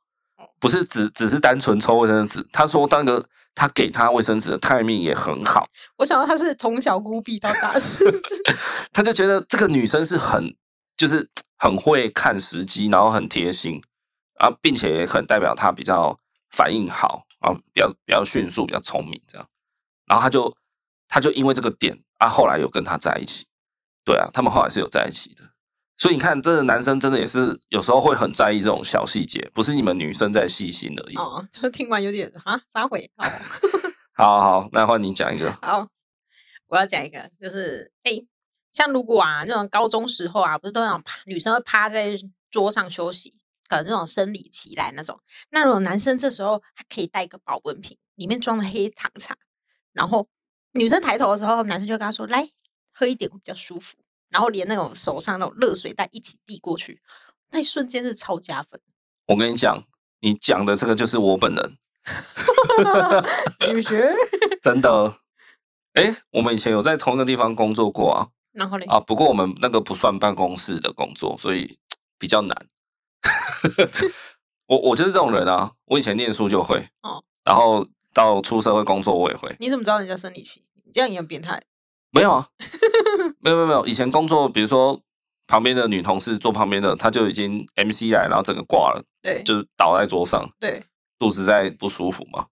不是只只是单纯抽卫生纸。他说那个他给他卫生纸的 timing 也很好。我想到他是从小孤僻到大，是不是？他就觉得这个女生是很，就是很会看时机，然后很贴心啊，并且也很代表他比较反应好。啊，比较比较迅速，比较聪明，这样，然后他就他就因为这个点啊，后来有跟他在一起，对啊，他们后来是有在一起的，所以你看，真的男生真的也是有时候会很在意这种小细节，不是你们女生在细心而已。哦，就听完有点啊，撒谎。好，好，好，那换你讲一个。好，我要讲一个，就是哎，像如果啊，那种高中时候啊，不是都那种女生会趴在桌上休息。呃，那种生理期来那种，那如果男生这时候还可以带一个保温瓶，里面装的黑糖茶，然后女生抬头的时候，男生就跟她说：“来喝一点，比较舒服。”然后连那种手上那种热水袋一起递过去，那一瞬间是超加分。我跟你讲，你讲的这个就是我本人。女学真的？哎，我们以前有在同一个地方工作过啊。然后嘞？啊，不过我们那个不算办公室的工作，所以比较难。我我就是这种人啊！我以前念书就会哦，然后到出社会工作我也会。你怎么知道人家生理期？你这样也很变态。没有啊，没有没有没有。以前工作，比如说旁边的女同事坐旁边的，她就已经 MC 来，然后整个挂了，对，就是倒在桌上，对，肚子在不舒服嘛，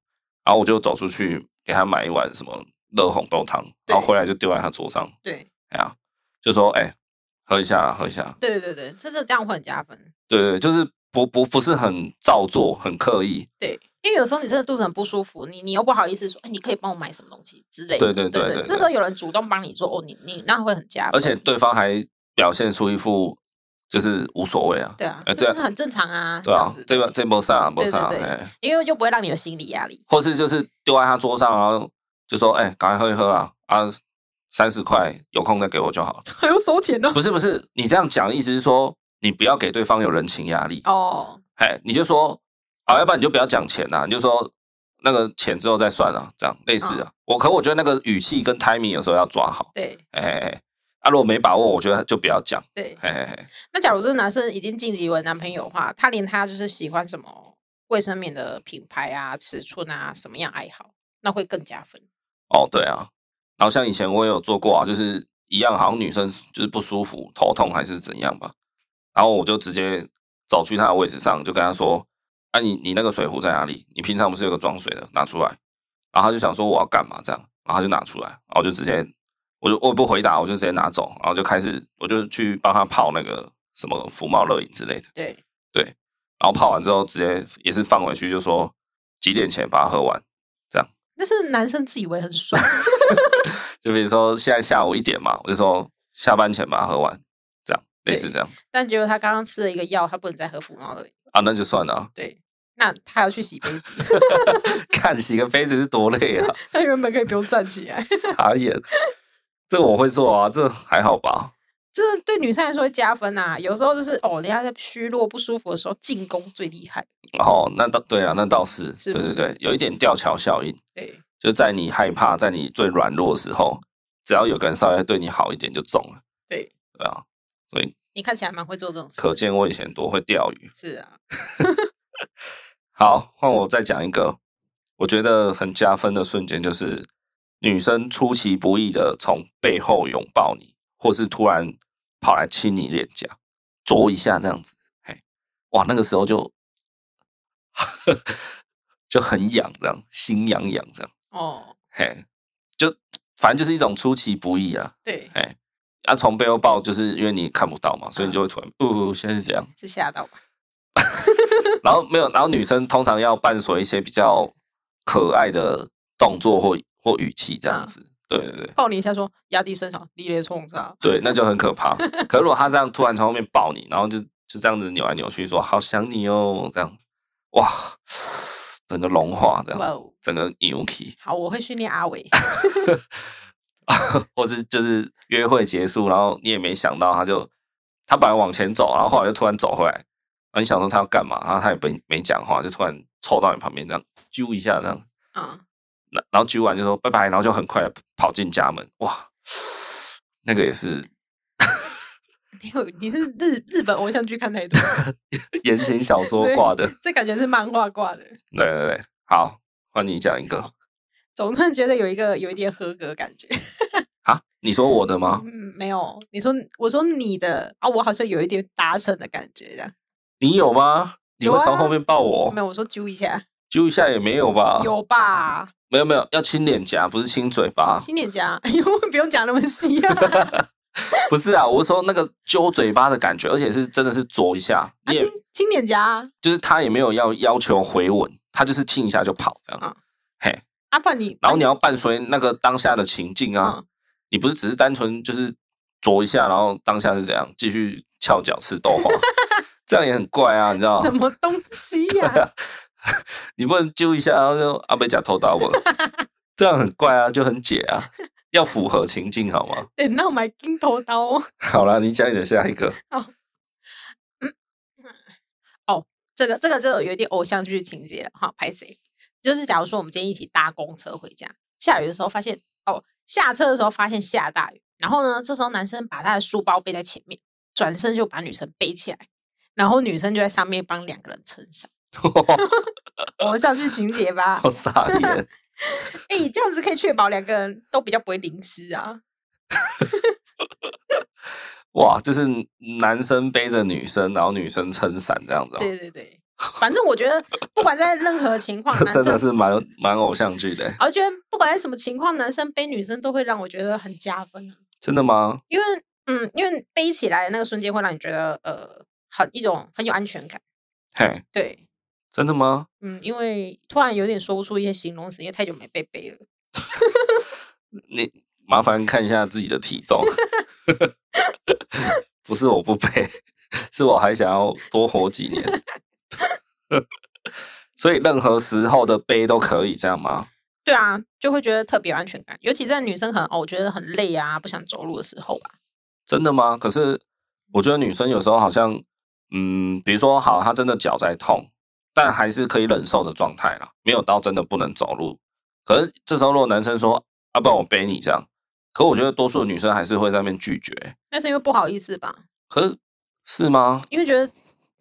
然后我就走出去给她买一碗什么热红豆汤，然后回来就丢在她桌上，对，哎呀，就说哎。喝一下，喝一下。对对对，这是这样会很加分。对对，就是不不不是很造作，很刻意。对，因为有时候你真的肚子很不舒服，你你又不好意思说，哎，你可以帮我买什么东西之类的。对对对对，这时候有人主动帮你说，哦，你你那会很加分。而且对方还表现出一副就是无所谓啊。对啊，这是很正常啊。对啊，这个这没啥没啥，因为就不会让你有心理压力。或是就是丢在他桌上，然后就说，哎，赶快喝一喝啊啊，三十块，有空再给我就好了。还要收钱呢？不是不是，你这样讲的意思是说，你不要给对方有人情压力哦。哎，你就说，啊，要不然你就不要讲钱呐，你就说那个钱之后再算啊，这样类似啊。我可我觉得那个语气跟 timing 有时候要抓好。对，哎哎，啊，如果没把握，我觉得就不要讲。对，嘿嘿嘿。那假如这个男生已经晋级为男朋友的话，他连他就是喜欢什么卫生棉的品牌啊、尺寸啊、什么样爱好，那会更加分。哦，对啊。然后像以前我也有做过啊，就是一样，好像女生就是不舒服、头痛还是怎样吧，然后我就直接走去她的位置上，就跟她说：“哎、啊，你你那个水壶在哪里？你平常不是有个装水的，拿出来。”然后她就想说我要干嘛这样，然后她就拿出来，然后我就直接，我就我也不回答，我就直接拿走，然后就开始，我就去帮她泡那个什么福茂乐饮之类的。对对，然后泡完之后直接也是放回去，就说几点前把它喝完。但是男生自以为很爽，就比如说现在下午一点嘛，我就说下班前把它喝完，这样类似这样。但结果他刚刚吃了一个药，他不能再喝福猫了啊，那就算了。对，那他要去洗杯子，看洗个杯子是多累啊！他原本可以不用站起来，傻眼。这我会做啊，这还好吧？这对女生来说会加分啊。有时候就是哦，人家在虚弱不舒服的时候进攻最厉害。哦，那倒对啊，那倒是，是是对对对，有一点吊桥效应。对，就在你害怕，在你最软弱的时候，只要有个人稍微对你好一点，就中了。对，对啊，所以你看起来蛮会做这种事。可见我以前多会钓鱼。是啊。好，换我再讲一个，我觉得很加分的瞬间，就是女生出其不意的从背后拥抱你，或是突然跑来亲你脸颊，啄一下这样子。嘿，哇，那个时候就。就很痒，这样心痒痒这样哦，嘿，就反正就是一种出其不意啊。对，哎，要从背后抱，就是因为你看不到嘛，所以你就会突然，哦，现在是这样，是吓到吧？然后没有，然后女生通常要伴随一些比较可爱的动作或或语气这样子。对对对，抱你一下，说压低声响，激烈冲杀。对，那就很可怕。可如果他这样突然从后面抱你，然后就就这样子扭来扭去，说好想你哦，这样。哇，整个融化这样，wow, 整个牛皮。好，我会训练阿伟，或是就是约会结束，然后你也没想到，他就他本来往前走，然后后来又突然走回来，然后你想说他要干嘛，然后他也没没讲话，就突然凑到你旁边这样揪一下这样，啊、uh.，然后揪完就说拜拜，然后就很快跑进家门，哇，那个也是。你你是日日本偶像剧看太多，言情小 说挂的，这感觉是漫画挂的。对对对，好，换你讲一个。总算觉得有一个有一点合格感觉。啊？你说我的吗？嗯，没有。你说我说你的啊，我好像有一点达成的感觉这样。你有吗？你会从后面抱我？啊、没有，我说揪一下。揪一下也没有吧？有吧？没有没有，要亲脸颊，不是亲嘴巴。亲脸颊，哎呦，不用讲那么细啊。不是啊，我是说那个揪嘴巴的感觉，而且是真的是啄一下，亲亲脸颊，就是他也没有要要求回吻，他就是亲一下就跑这样。啊、嘿，阿、啊、爸你，然后你要伴随那个当下的情境啊，啊你不是只是单纯就是啄一下，然后当下是怎样继续翘脚吃豆花，这样也很怪啊，你知道吗？什么东西呀、啊？你不能揪一下，然后就阿贝甲偷刀我，这样很怪啊，就很解啊。要符合情境好吗？哎、欸，那我买金头刀。好了，你讲你的下一个。哦，哦，这个这个这个有点偶像剧情节了哈。拍谁？就是假如说我们今天一起搭公车回家，下雨的时候发现哦，下车的时候发现下大雨，然后呢，这时候男生把他的书包背在前面，转身就把女生背起来，然后女生就在上面帮两个人撑伞。偶像剧情节吧？好傻眼。哎、欸，这样子可以确保两个人都比较不会淋湿啊！哇，就是男生背着女生，然后女生撑伞这样子。对对对，反正我觉得不管在任何情况，这真的是蛮蛮偶像剧的。我觉得不管在什么情况，男生背女生都会让我觉得很加分。真的吗？因为嗯，因为背起来的那个瞬间会让你觉得呃，很一种很有安全感。嘿，对。真的吗？嗯，因为突然有点说不出一些形容词，因为太久没背背了。你麻烦看一下自己的体重。不是我不背，是我还想要多活几年。所以任何时候的背都可以这样吗？对啊，就会觉得特别有安全感，尤其在女生可能哦，我觉得很累啊，不想走路的时候吧。真的吗？可是我觉得女生有时候好像，嗯，比如说好，她真的脚在痛，但还是可以忍受的状态啦，没有到真的不能走路。可是这时候如果男生说，啊不然我背你这样，可我觉得多数的女生还是会在那边拒绝。那是因为不好意思吧？可是是吗？因为觉得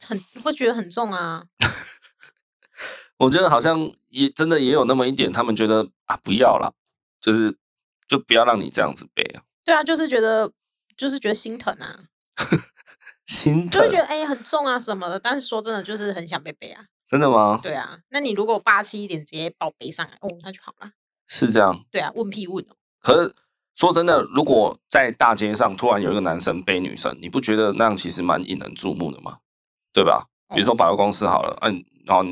很会觉得很重啊。我觉得好像也真的也有那么一点，他们觉得啊，不要了，就是就不要让你这样子背啊。对啊，就是觉得就是觉得心疼啊，心疼就会觉得哎、欸、很重啊什么的。但是说真的，就是很想被背啊。真的吗？对啊，那你如果霸气一点，直接把我背上来，哦，那就好了。是这样。对啊，问屁问哦。可是说真的，如果在大街上突然有一个男生背女生，你不觉得那样其实蛮引人注目的吗？对吧？比如说百货公司好了，嗯、啊，然后。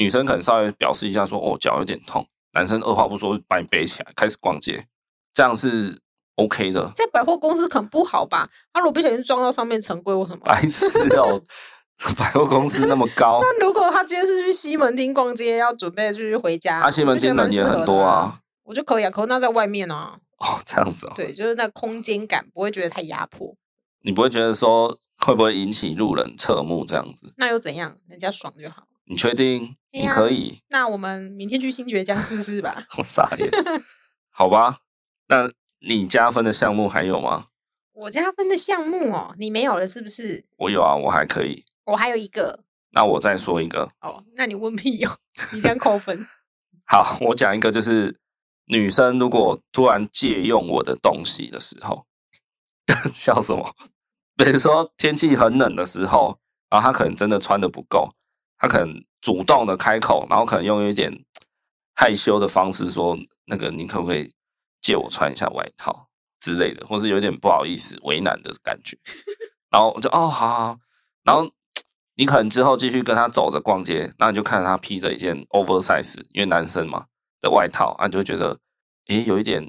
女生可能稍微表示一下说：“哦，脚有点痛。”男生二话不说把你背起来，开始逛街，这样是 OK 的。在百货公司可能不好吧？他如果不小心撞到上面层柜，为什么？白痴哦！百货公司那么高。那如果他今天是去西门町逛街，要准备去回家，啊，西门町人也很多啊。我就可以啊，可是那在外面啊。哦，这样子哦。对，就是那空间感不会觉得太压迫。你不会觉得说会不会引起路人侧目这样子？那又怎样？人家爽就好。你确定？你可以？那我们明天去新爵江试试吧。我傻眼。好吧，那你加分的项目还有吗？我加分的项目哦，你没有了是不是？我有啊，我还可以。我还有一个。那我再说一个。哦，那你问屁哦，你这样扣分。好，我讲一个，就是女生如果突然借用我的东西的时候，笑什么？比如说天气很冷的时候，然后她可能真的穿的不够。她可能主动的开口，然后可能用一点害羞的方式说：“那个，你可不可以借我穿一下外套之类的，或是有点不好意思、为难的感觉。”然后我就哦，好，好。然后你可能之后继续跟他走着逛街，那你就看着他披着一件 oversize，因为男生嘛的外套，啊，你就会觉得，诶，有一点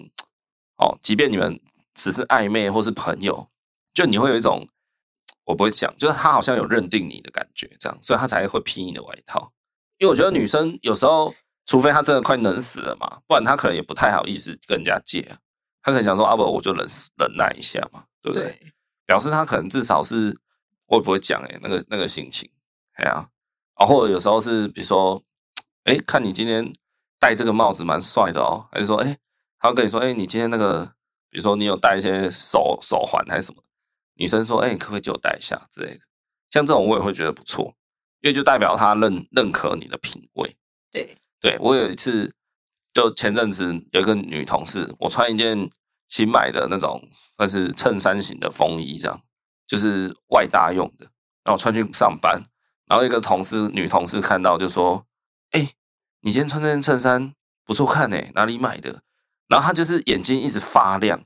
哦。即便你们只是暧昧或是朋友，就你会有一种。我不会讲，就是他好像有认定你的感觉，这样，所以他才会披你的外套。因为我觉得女生有时候，除非她真的快冷死了嘛，不然她可能也不太好意思跟人家借啊。她可能想说，啊不，我就忍忍耐一下嘛，对不对？对，表示她可能至少是，我也不会讲哎，那个那个心情，哎呀，啊，或者有时候是，比如说，哎，看你今天戴这个帽子蛮帅的哦，还是说，哎，他会跟你说，哎，你今天那个，比如说你有戴一些手手环还是什么？女生说：“哎、欸，可不可以借我戴一下之类的？像这种我也会觉得不错，因为就代表他认认可你的品味。对，对我有一次，就前阵子有一个女同事，我穿一件新买的那种，那是衬衫型的风衣，这样就是外搭用的，然后穿去上班，然后一个同事女同事看到就说：‘哎、欸，你今天穿这件衬衫不错看哎，哪里买的？’然后她就是眼睛一直发亮。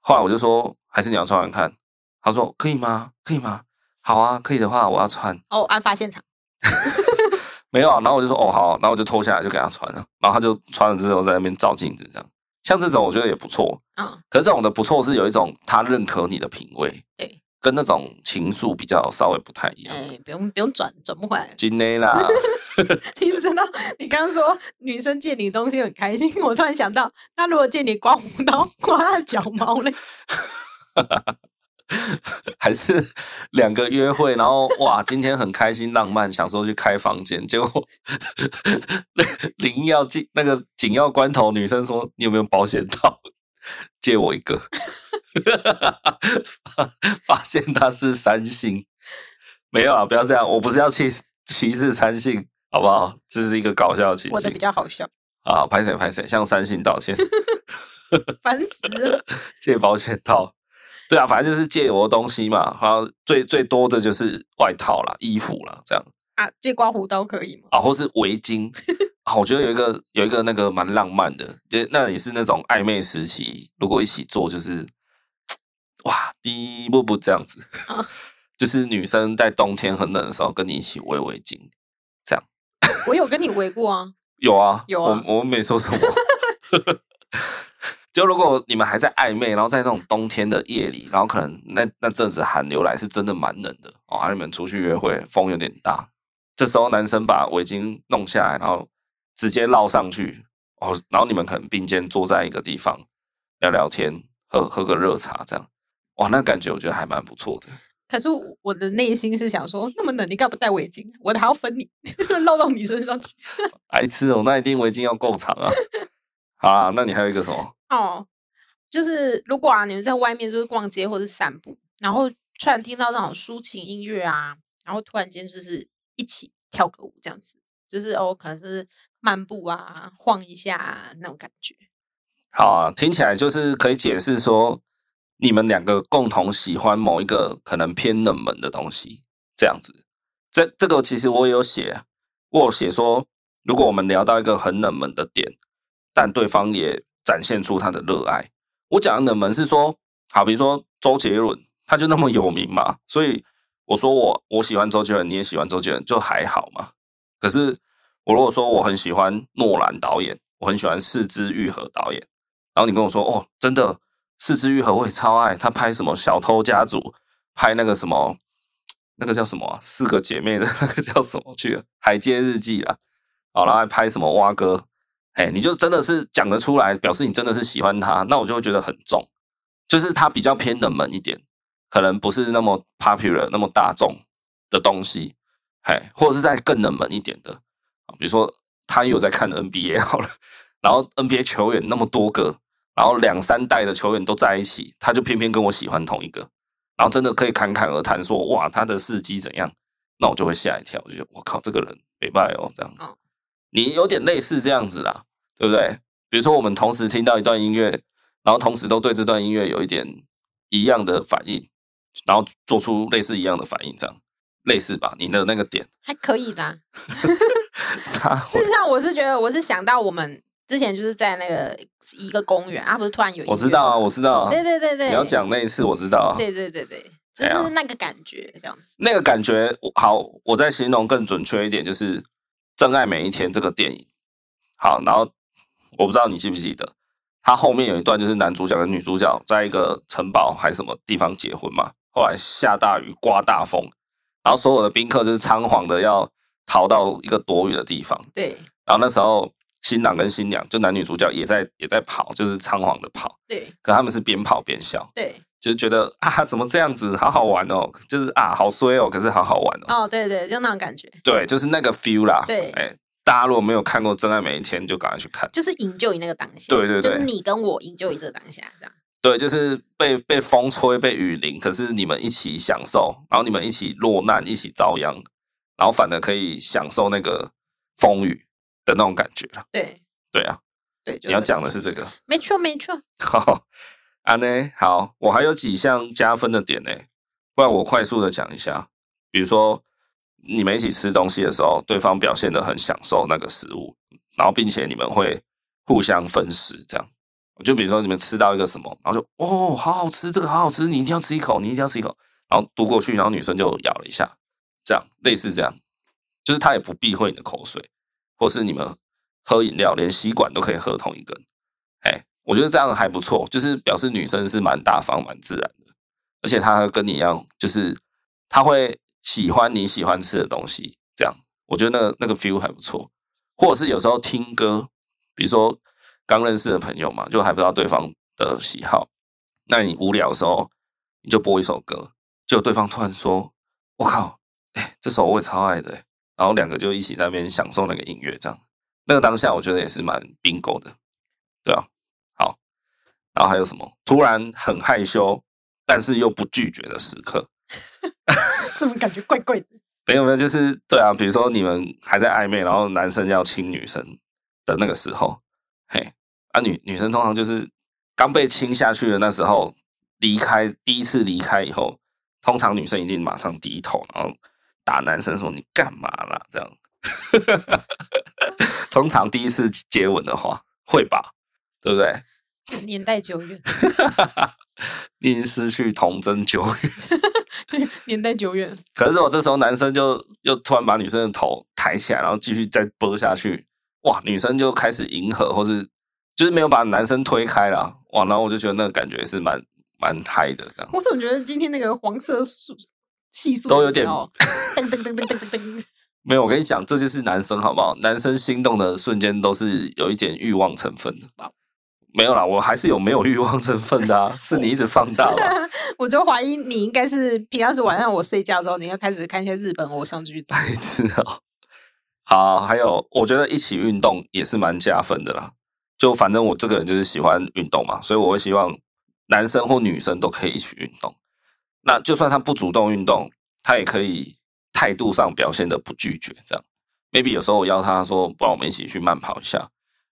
后来我就说：‘还是你要穿穿看。’她说：“可以吗？可以吗？好啊，可以的话，我要穿。”哦，案发现场 没有啊。然后我就说：“哦，好。”然后我就脱下来就给她穿了。然后她就穿了之后在那边照镜子，这样。像这种我觉得也不错啊。嗯、可是这种的不错是有一种她认可你的品味，对，跟那种情愫比较稍微不太一样。哎，不用不用转，转不回来。真的啦。你知道，你刚刚说女生借你东西很开心，我突然想到，那如果借你刮胡刀，刮脚毛嘞。还是两个约会，然后哇，今天很开心浪漫，想说去开房间，结果 临要进那个紧要关头，女生说：“你有没有保险套？借我一个。”发现他是三星，没有啊，不要这样，我不是要歧歧视三星，好不好？这是一个搞笑的情节，我的比较好笑啊，拍谁拍谁，向三星道歉，烦死了，借保险套。对啊，反正就是借我的东西嘛，然后最最多的就是外套啦、衣服啦，这样啊。借刮胡刀可以吗？啊，或是围巾啊，我觉得有一个有一个那个蛮浪漫的，也那也是那种暧昧时期，如果一起做，就是哇，第一步步这样子，啊、就是女生在冬天很冷的时候跟你一起围围巾，这样。我有跟你围过啊，有啊，有啊，我我没说什么。就如果你们还在暧昧，然后在那种冬天的夜里，然后可能那那阵子寒流来是真的蛮冷的哦，还你们出去约会，风有点大，这时候男生把围巾弄下来，然后直接绕上去，哦，然后你们可能并肩坐在一个地方聊聊天，喝喝个热茶，这样，哇，那感觉我觉得还蛮不错的。可是我的内心是想说，那么冷，你干嘛不戴围巾？我的还要分你，绕到你身上去。爱吃哦，那一定围巾要够长啊。好啊，那你还有一个什么？哦，就是如果啊，你们在外面就是逛街或者散步，然后突然听到那种抒情音乐啊，然后突然间就是一起跳个舞这样子，就是哦，可能是漫步啊，晃一下，那种感觉。好啊，听起来就是可以解释说。你们两个共同喜欢某一个可能偏冷门的东西，这样子，这这个其实我也有写，我有写说，如果我们聊到一个很冷门的点，但对方也展现出他的热爱。我讲的冷门是说，好，比如说周杰伦，他就那么有名嘛，所以我说我我喜欢周杰伦，你也喜欢周杰伦，就还好嘛。可是我如果说我很喜欢诺兰导演，我很喜欢四肢愈合导演，然后你跟我说，哦，真的。四肢愈合我也超爱，他拍什么《小偷家族》，拍那个什么，那个叫什么？四个姐妹的那个叫什么去？《海街日记》啊，好，然后还拍什么蛙哥？哎，你就真的是讲得出来，表示你真的是喜欢他，那我就会觉得很重，就是他比较偏冷门一点，可能不是那么 popular 那么大众的东西，哎，或者是在更冷门一点的啊，比如说他有在看 NBA 好了，然后 NBA 球员那么多个。然后两三代的球员都在一起，他就偏偏跟我喜欢同一个，然后真的可以侃侃而谈说，哇，他的事迹怎样？那我就会吓一跳，我觉得我靠，这个人没败哦，这样。你有点类似这样子啦，对不对？比如说我们同时听到一段音乐，然后同时都对这段音乐有一点一样的反应，然后做出类似一样的反应，这样类似吧？你的那个点还可以啦。事实上，我是觉得我是想到我们。之前就是在那个一个公园啊，不是突然有一，我知道啊，我知道啊，对对对对，你要讲那一次，我知道啊，对对对对，就是那个感觉这样子。那个感觉好，我再形容更准确一点，就是《真爱每一天》这个电影。好，然后我不知道你记不记得，它后面有一段就是男主角跟女主角在一个城堡还是什么地方结婚嘛，后来下大雨，刮大风，然后所有的宾客就是仓皇的要逃到一个躲雨的地方。对，然后那时候。新郎跟新娘，就男女主角也在也在跑，就是仓皇的跑。对，可他们是边跑边笑。对，就是觉得啊，怎么这样子，好好玩哦，就是啊，好衰哦，可是好好玩哦。哦，对对，就那种感觉。对，就是那个 feel 啦。对，哎，大家如果没有看过《真爱每一天》，就赶快去看。就是 enjoy 那个当下。对对对，就是你跟我 enjoy 这个当下，这样。对，就是被被风吹，被雨淋，可是你们一起享受，然后你们一起落难，一起遭殃，然后反而可以享受那个风雨的那种感觉了。对。对啊，对，你要讲的是这个，没错没错。好，啊呢，好，我还有几项加分的点呢，不然我快速的讲一下。比如说，你们一起吃东西的时候，对方表现的很享受那个食物，然后并且你们会互相分食，这样。就比如说你们吃到一个什么，然后就哦，好好吃，这个好好吃，你一定要吃一口，你一定要吃一口，然后嘟过去，然后女生就咬了一下，这样类似这样，就是她也不避讳你的口水，或是你们。喝饮料连吸管都可以喝同一根，哎，我觉得这样还不错，就是表示女生是蛮大方、蛮自然的，而且她跟你一样，就是她会喜欢你喜欢吃的东西，这样我觉得那个那个 feel 还不错。或者是有时候听歌，比如说刚认识的朋友嘛，就还不知道对方的喜好，那你无聊的时候你就播一首歌，就对方突然说：“我靠，哎，这首我也超爱的。”然后两个就一起在那边享受那个音乐，这样。那个当下，我觉得也是蛮 bingo 的，对啊，好，然后还有什么？突然很害羞，但是又不拒绝的时刻，怎么感觉怪怪的？没有没有，就是对啊，比如说你们还在暧昧，然后男生要亲女生的那个时候，嘿，啊女女生通常就是刚被亲下去的那时候离开，第一次离开以后，通常女生一定马上低头，然后打男生说你干嘛啦？这样。通常第一次接吻的话，会吧，对不对？年代久远，已经失去童真久远。对，年代久远。可是我这时候男生就又突然把女生的头抬起来，然后继续再拨下去，哇！女生就开始迎合，或是就是没有把男生推开了，哇！然后我就觉得那个感觉是蛮蛮嗨的，这样。我怎么觉得今天那个黄色素系数都有点 噔噔噔噔噔噔噔。没有，我跟你讲，这就是男生好不好？男生心动的瞬间都是有一点欲望成分的吧？没有啦，我还是有没有欲望成分的啊，是你一直放大了。我就怀疑你应该是平常是晚上我睡觉之后，你要开始看一些日本偶像剧。白痴哦。好，还有我觉得一起运动也是蛮加分的啦。就反正我这个人就是喜欢运动嘛，所以我会希望男生或女生都可以一起运动。那就算他不主动运动，他也可以。态度上表现的不拒绝，这样，maybe 有时候我邀他说，不然我们一起去慢跑一下，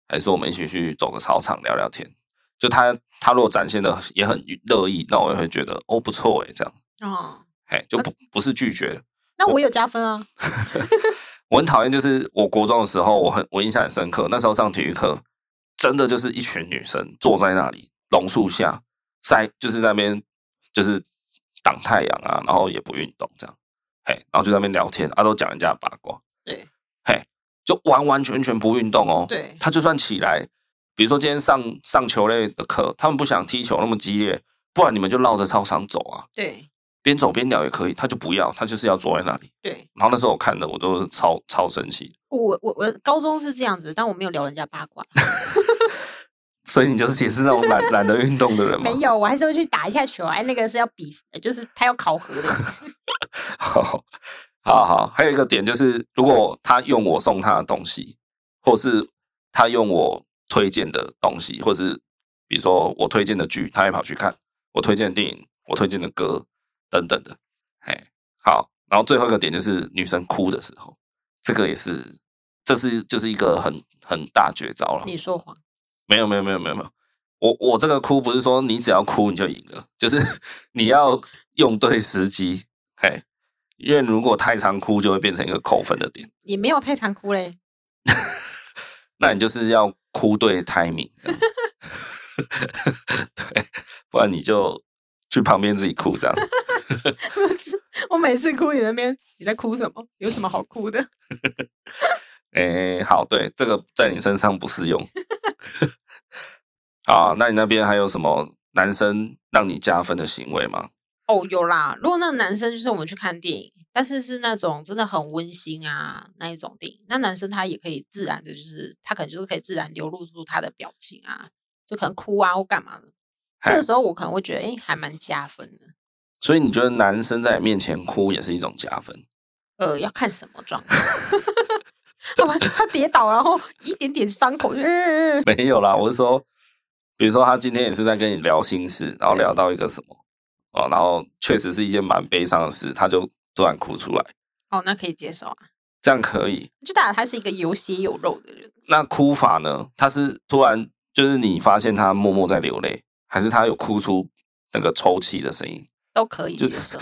还是我们一起去走个操场聊聊天。就他他如果展现的也很乐意，那我也会觉得哦不错诶，这样哦，嘿就不不是拒绝。那我有加分啊。我，我很讨厌，就是我国中的时候，我很我印象很深刻，那时候上体育课，真的就是一群女生坐在那里榕树下晒，就是在那边就是挡太阳啊，然后也不运动这样。嘿，然后就在那边聊天，啊，都讲人家的八卦。对，嘿，就完完全全不运动哦。对，他就算起来，比如说今天上上球类的课，他们不想踢球那么激烈，不然你们就绕着操场走啊。对，边走边聊也可以，他就不要，他就是要坐在那里。对，然后那时候我看的，我都是超超生气。我我我高中是这样子，但我没有聊人家八卦。所以你就是也是那种懒懒得运动的人吗？没有，我还是会去打一下球。哎，那个是要比，就是他要考核的。好好好，还有一个点就是，如果他用我送他的东西，或是他用我推荐的东西，或是比如说我推荐的剧，他也跑去看；我推荐的电影，我推荐的歌等等的。哎，好，然后最后一个点就是女生哭的时候，这个也是，这是就是一个很很大绝招了。你说谎。没有没有没有没有没有，我我这个哭不是说你只要哭你就赢了，就是 你要用对时机，嘿，因为如果太常哭就会变成一个扣分的点。也没有太常哭嘞，那你就是要哭对 timing，对，不然你就去旁边自己哭这样。我每次哭你那边你在哭什么？有什么好哭的？哎，好，对，这个在你身上不适用。啊，那你那边还有什么男生让你加分的行为吗？哦，有啦。如果那个男生就是我们去看电影，但是是那种真的很温馨啊那一种电影，那男生他也可以自然的，就是他可能就是可以自然流露出他的表情啊，就可能哭啊或干嘛的。这个时候我可能会觉得，哎、欸，还蛮加分的。所以你觉得男生在你面前哭也是一种加分？呃，要看什么状况。他跌倒，然后一点点伤口就、嗯、没有啦。我是说，比如说他今天也是在跟你聊心事，然后聊到一个什么哦，然后确实是一件蛮悲伤的事，他就突然哭出来。哦，那可以接受啊，这样可以。就代表他是一个有血有肉的人。那哭法呢？他是突然就是你发现他默默在流泪，还是他有哭出那个抽泣的声音？都可以接受。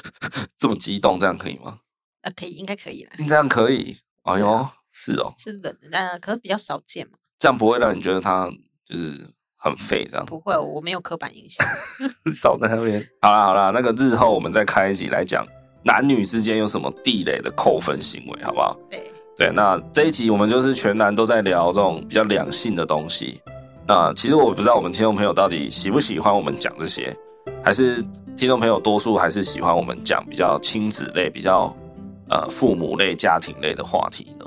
这么激动，这样可以吗？啊，可以，应该可以了。这样可以。哎呦，是哦，是冷的，但可是比较少见嘛。这样不会让你觉得他就是很废，这样不会，我没有刻板印象。少在那边。好啦好啦，那个日后我们再开一集来讲男女之间有什么地雷的扣分行为，好不好？对对，那这一集我们就是全男都在聊这种比较两性的东西。那其实我不知道我们听众朋友到底喜不喜欢我们讲这些，还是听众朋友多数还是喜欢我们讲比较亲子类比较。呃，父母类、家庭类的话题呢？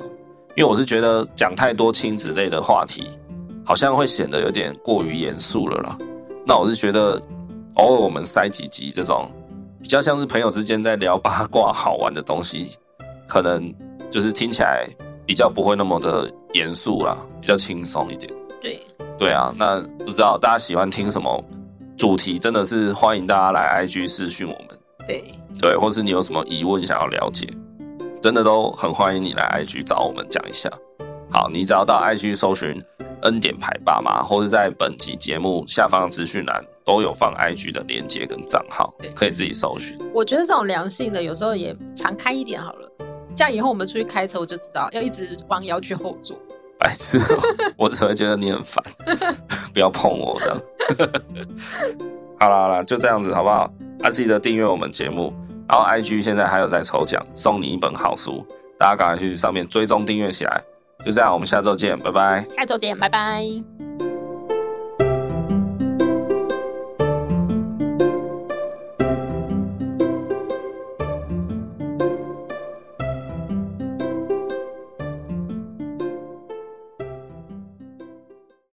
因为我是觉得讲太多亲子类的话题，好像会显得有点过于严肃了啦。那我是觉得，偶尔我们塞几集这种比较像是朋友之间在聊八卦、好玩的东西，可能就是听起来比较不会那么的严肃啦，比较轻松一点。对，对啊。那不知道大家喜欢听什么主题？真的是欢迎大家来 IG 私讯我们。对，对，或是你有什么疑问想要了解？真的都很欢迎你来 IG 找我们讲一下。好，你只要到 IG 搜寻恩典牌爸妈，或者在本集节目下方的资讯栏都有放 IG 的链接跟账号，可以自己搜寻。我觉得这种良性的有时候也常开一点好了，这样以后我们出去开车我就知道要一直弯腰去后座。白痴，我只会觉得你很烦，不要碰我这样。好了好了，就这样子好不好？啊，记得订阅我们节目。然后 IG 现在还有在抽奖，送你一本好书，大家赶快去上面追踪订阅起来。就这样，我们下周见，拜拜。下周见，拜拜。